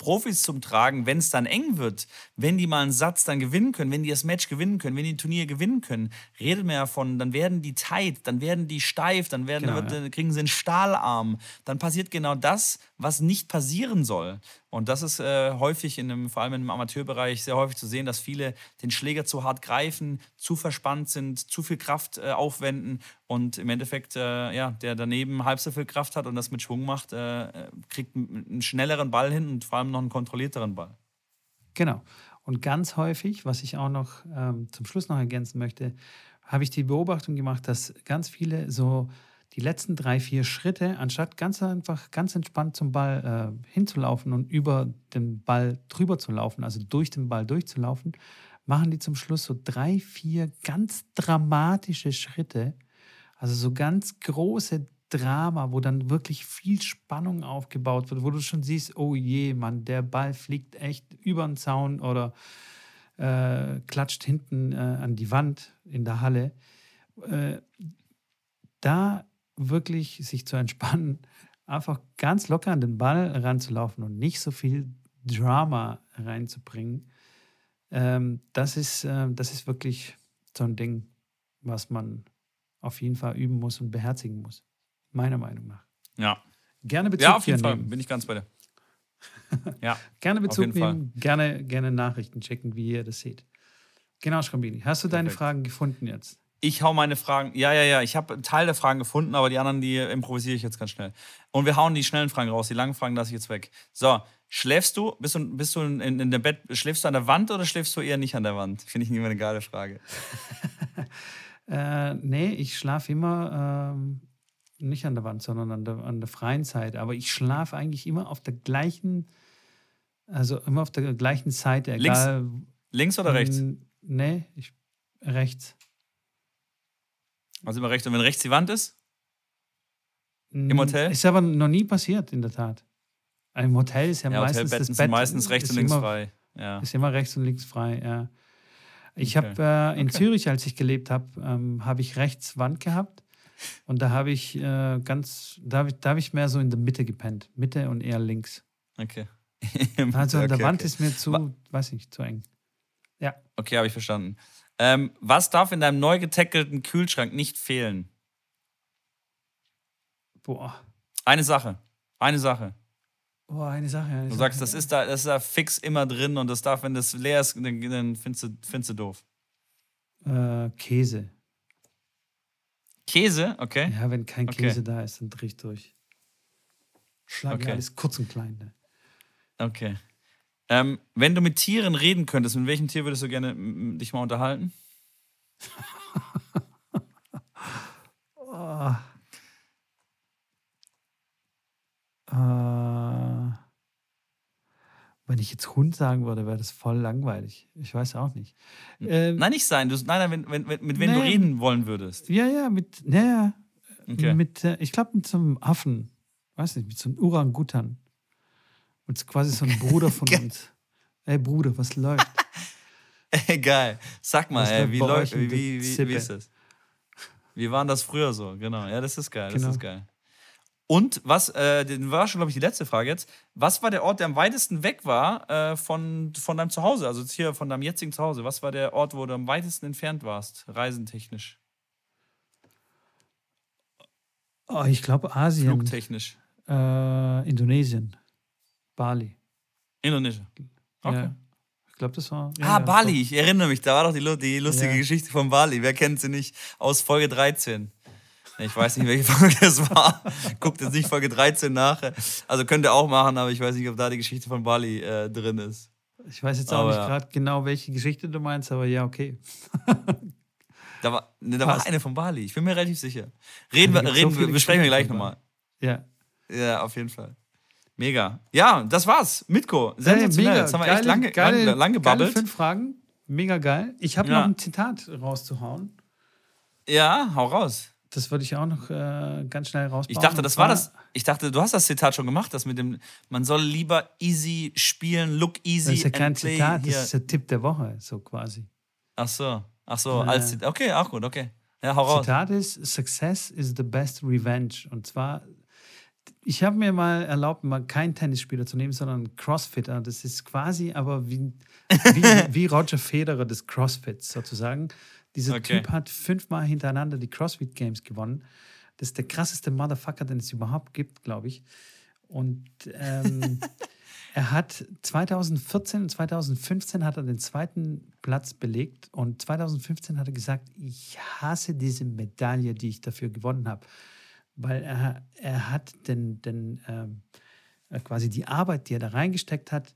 Profis zum Tragen, wenn es dann eng wird, wenn die mal einen Satz dann gewinnen können, wenn die das Match gewinnen können, wenn die ein Turnier gewinnen können, redet man ja von, dann werden die tight, dann werden die steif, dann werden, Genau, wird, ja. kriegen sie einen Stahlarm. Dann passiert genau das, was nicht passieren soll. Und das ist äh, häufig, in einem, vor allem im Amateurbereich, sehr häufig zu sehen, dass viele den Schläger zu hart greifen, zu verspannt sind, zu viel Kraft äh, aufwenden und im Endeffekt, äh, ja, der daneben halb so viel Kraft hat und das mit Schwung macht, äh, kriegt einen einen schnelleren Ball hin und vor allem noch einen kontrollierteren Ball. Genau. Und ganz häufig, was ich auch noch ähm, zum Schluss noch ergänzen möchte, habe ich die Beobachtung gemacht, dass ganz viele so die letzten drei, vier Schritte, anstatt ganz einfach, ganz entspannt zum Ball äh, hinzulaufen und über den Ball drüber zu laufen, also durch den Ball durchzulaufen, machen die zum Schluss so drei, vier ganz dramatische Schritte, also so ganz große Drama, wo dann wirklich viel Spannung aufgebaut wird, wo du schon siehst, oh je, Mann, der Ball fliegt echt über den Zaun oder äh, klatscht hinten äh, an die Wand in der Halle. Äh, da wirklich sich zu entspannen, einfach ganz locker an den Ball ranzulaufen und nicht so viel Drama reinzubringen, ähm, das, ist, äh, das ist wirklich so ein Ding, was man auf jeden Fall üben muss und beherzigen muss. Meiner Meinung nach. Ja, Gerne Bezug ja auf jeden Fall, nehmen. bin ich ganz bei dir. ja, Gerne Bezug Fall. nehmen, gerne, gerne Nachrichten checken, wie ihr das seht. Genau, Schrambini. Hast du deine Perfekt. Fragen gefunden jetzt? Ich hau meine Fragen. Ja, ja, ja. Ich habe einen Teil der Fragen gefunden, aber die anderen, die improvisiere ich jetzt ganz schnell. Und wir hauen die schnellen Fragen raus. Die langen Fragen lasse ich jetzt weg. So, schläfst du? Bist du, bist du in, in der Bett? Schläfst du an der Wand oder schläfst du eher nicht an der Wand? Finde ich immer eine geile Frage. Äh, nee, ich schlafe immer ähm, nicht an der Wand, sondern an der, an der freien Seite. Aber ich schlafe eigentlich immer auf der gleichen, also immer auf der gleichen Seite. Links Egal, Links oder rechts? N- Nee, ich, rechts. Also immer rechts. Und wenn rechts die Wand ist? Im Hotel? Ist aber noch nie passiert, in der Tat. Im Hotel ist ja, Ja, meistens das sind Bett meistens rechts und links immer, frei. Ja. Ist immer rechts und links frei, ja. Ich Okay. habe äh, in Okay. Zürich, als ich gelebt habe, ähm, habe ich rechts Wand gehabt und da habe ich äh, ganz, da habe ich, da hab ich mehr so in der Mitte gepennt, Mitte und eher links. Okay. Also an der Okay, Wand okay. ist mir zu, Wa- weiß nicht, zu eng. Ja, Okay, habe ich verstanden. Ähm, was darf in deinem neu getackelten Kühlschrank nicht fehlen? boah, Eine Sache. Eine Sache. boah, eine Sache. Eine Du Sache. sagst, das ist da, das ist da fix immer drin und das darf, wenn das leer ist, dann, dann findest, du, findest du doof. äh, Käse. Käse, okay. Ja, wenn kein Okay. Käse da ist, dann dreh ich durch. Schlag Okay. alles kurz und klein. Ne? Okay. Ähm, wenn du mit Tieren reden könntest, mit welchem Tier würdest du gerne dich mal unterhalten? Oh. Äh, wenn ich jetzt Hund sagen würde, wäre das voll langweilig. Ich weiß auch nicht. Ähm, Nein, nicht sein. Du, nein, nein, wenn, wenn, mit wem du Nee. reden wollen würdest. Ja, ja, mit, naja, Okay. mit, äh, ich glaube mit so einem Affen, weiß nicht, mit so einem Orangutan. Und quasi so ein Bruder von uns. Ey Bruder, was läuft? Ey, geil. Sag mal, ey, wie, läuft, wie, wie, wie, wie ist das? Wie waren das früher so? Genau. Ja, das ist geil. Das Genau. ist geil. Und was, äh, das war schon, glaube ich, die letzte Frage jetzt. Was war der Ort, der am weitesten weg war äh, von, von deinem Zuhause? Also jetzt hier von deinem jetzigen Zuhause. Was war der Ort, wo du am weitesten entfernt warst, reisentechnisch, Oh, ich glaube Asien, flugtechnisch? äh, Indonesien, Bali. Indonesien. Okay. Ja. Ich glaube, das war. ja, ah, ja, Bali, ich erinnere mich, da war doch die, die lustige. Geschichte von Bali. Wer kennt sie nicht? Aus Folge 13. Ich weiß nicht, welche Folge das war. Guckt jetzt nicht Folge 13 nach. Also könnt ihr auch machen, aber ich weiß nicht, ob da die Geschichte von Bali äh, drin ist. Ich weiß jetzt auch Aber nicht gerade genau, welche Geschichte du meinst, aber ja, okay. Da war, ne, da war eine von Bali, ich bin mir relativ sicher. Reden wir, gibt's so reden, wir besprechen wir gleich nochmal. Ja. Ja, auf jeden Fall. Mega. Ja, das war's. Mitko, sensationell. Jetzt haben wir echt lange, geile, lang, lang Geile gebabbelt. fünf Fragen. Mega geil. Ich habe Ja. noch ein Zitat rauszuhauen. Ja, hau raus. Das würde ich auch noch äh, ganz schnell rausbauen. Ich dachte, das war das. Ich dachte, du hast das Zitat schon gemacht, das mit dem, man soll lieber easy spielen, look easy Das ist ja kein. Zitat, hier. das ist der Tipp der Woche, so quasi. Ach so, ach so, Ja. als Zitat. Okay, auch gut, okay. Ja, hau raus. Zitat ist: Success is the best revenge. Und zwar, ich habe mir mal erlaubt, mal keinen Tennisspieler zu nehmen, sondern einen Crossfitter. Das ist quasi aber wie, wie, wie Roger Federer des Crossfits sozusagen. Dieser Okay. Typ hat fünfmal hintereinander die CrossFit Games gewonnen. Das ist der krasseste Motherfucker, den es überhaupt gibt, glaube ich. Und ähm, er hat 2014 und 2015 hat er den zweiten Platz belegt und 2015 hat er gesagt, ich hasse diese Medaille, die ich dafür gewonnen habe, weil er, er hat den, den ähm, äh, quasi die Arbeit, die er da reingesteckt hat,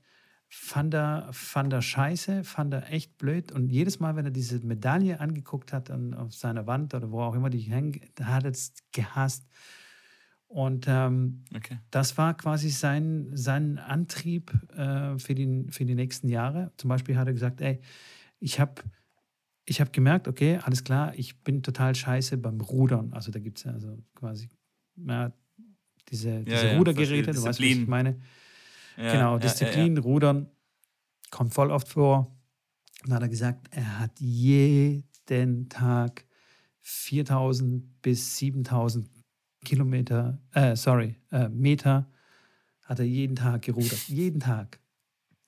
fand er, fand er scheiße, fand er echt blöd. Und jedes Mal, wenn er diese Medaille angeguckt hat an, auf seiner Wand oder wo auch immer die hängt, hat er es gehasst. Und ähm, Okay. das war quasi sein, sein Antrieb äh, für, die, für die nächsten Jahre. Zum Beispiel hat er gesagt, ey, ich habe ich hab gemerkt, okay, alles klar, ich bin total scheiße beim Rudern. Also da gibt es ja also quasi ja, diese, diese ja, Rudergeräte, verstehe. du weißt, was ich meine. Ja, genau, ja, Disziplin, Rudern kommt voll oft vor. Dann hat er gesagt, er hat jeden Tag 4000 bis 7000 Kilometer, äh, sorry, äh, Meter hat er jeden Tag gerudert. Jeden Tag.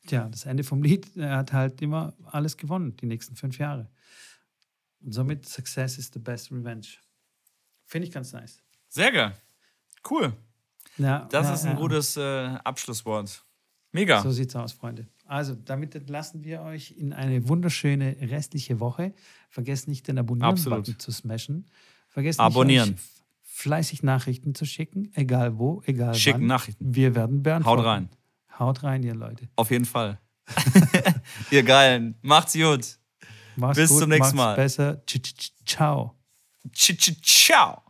Tja, das Ende vom Lied, er hat halt immer alles gewonnen, die nächsten fünf Jahre. Und somit Success is the best revenge. Finde ich ganz nice. Ja. Sehr geil. Cool. Ja, Das ja, ist ein ja. gutes äh, Abschlusswort. Mega. So sieht's aus, Freunde. Also, damit entlassen wir euch in eine wunderschöne restliche Woche. Vergesst nicht, den Abonnieren-Button zu smashen. Vergesst nicht, Abonnieren. fleißig Nachrichten zu schicken, egal wo, egal Schicken wann. Nachrichten. Wir werden beantworten. Haut rein. Haut rein, ihr Leute. Auf jeden Fall. Ihr Geilen. Macht's gut. Macht's Bis gut, zum nächsten macht's Mal. besser. Ciao. Ciao.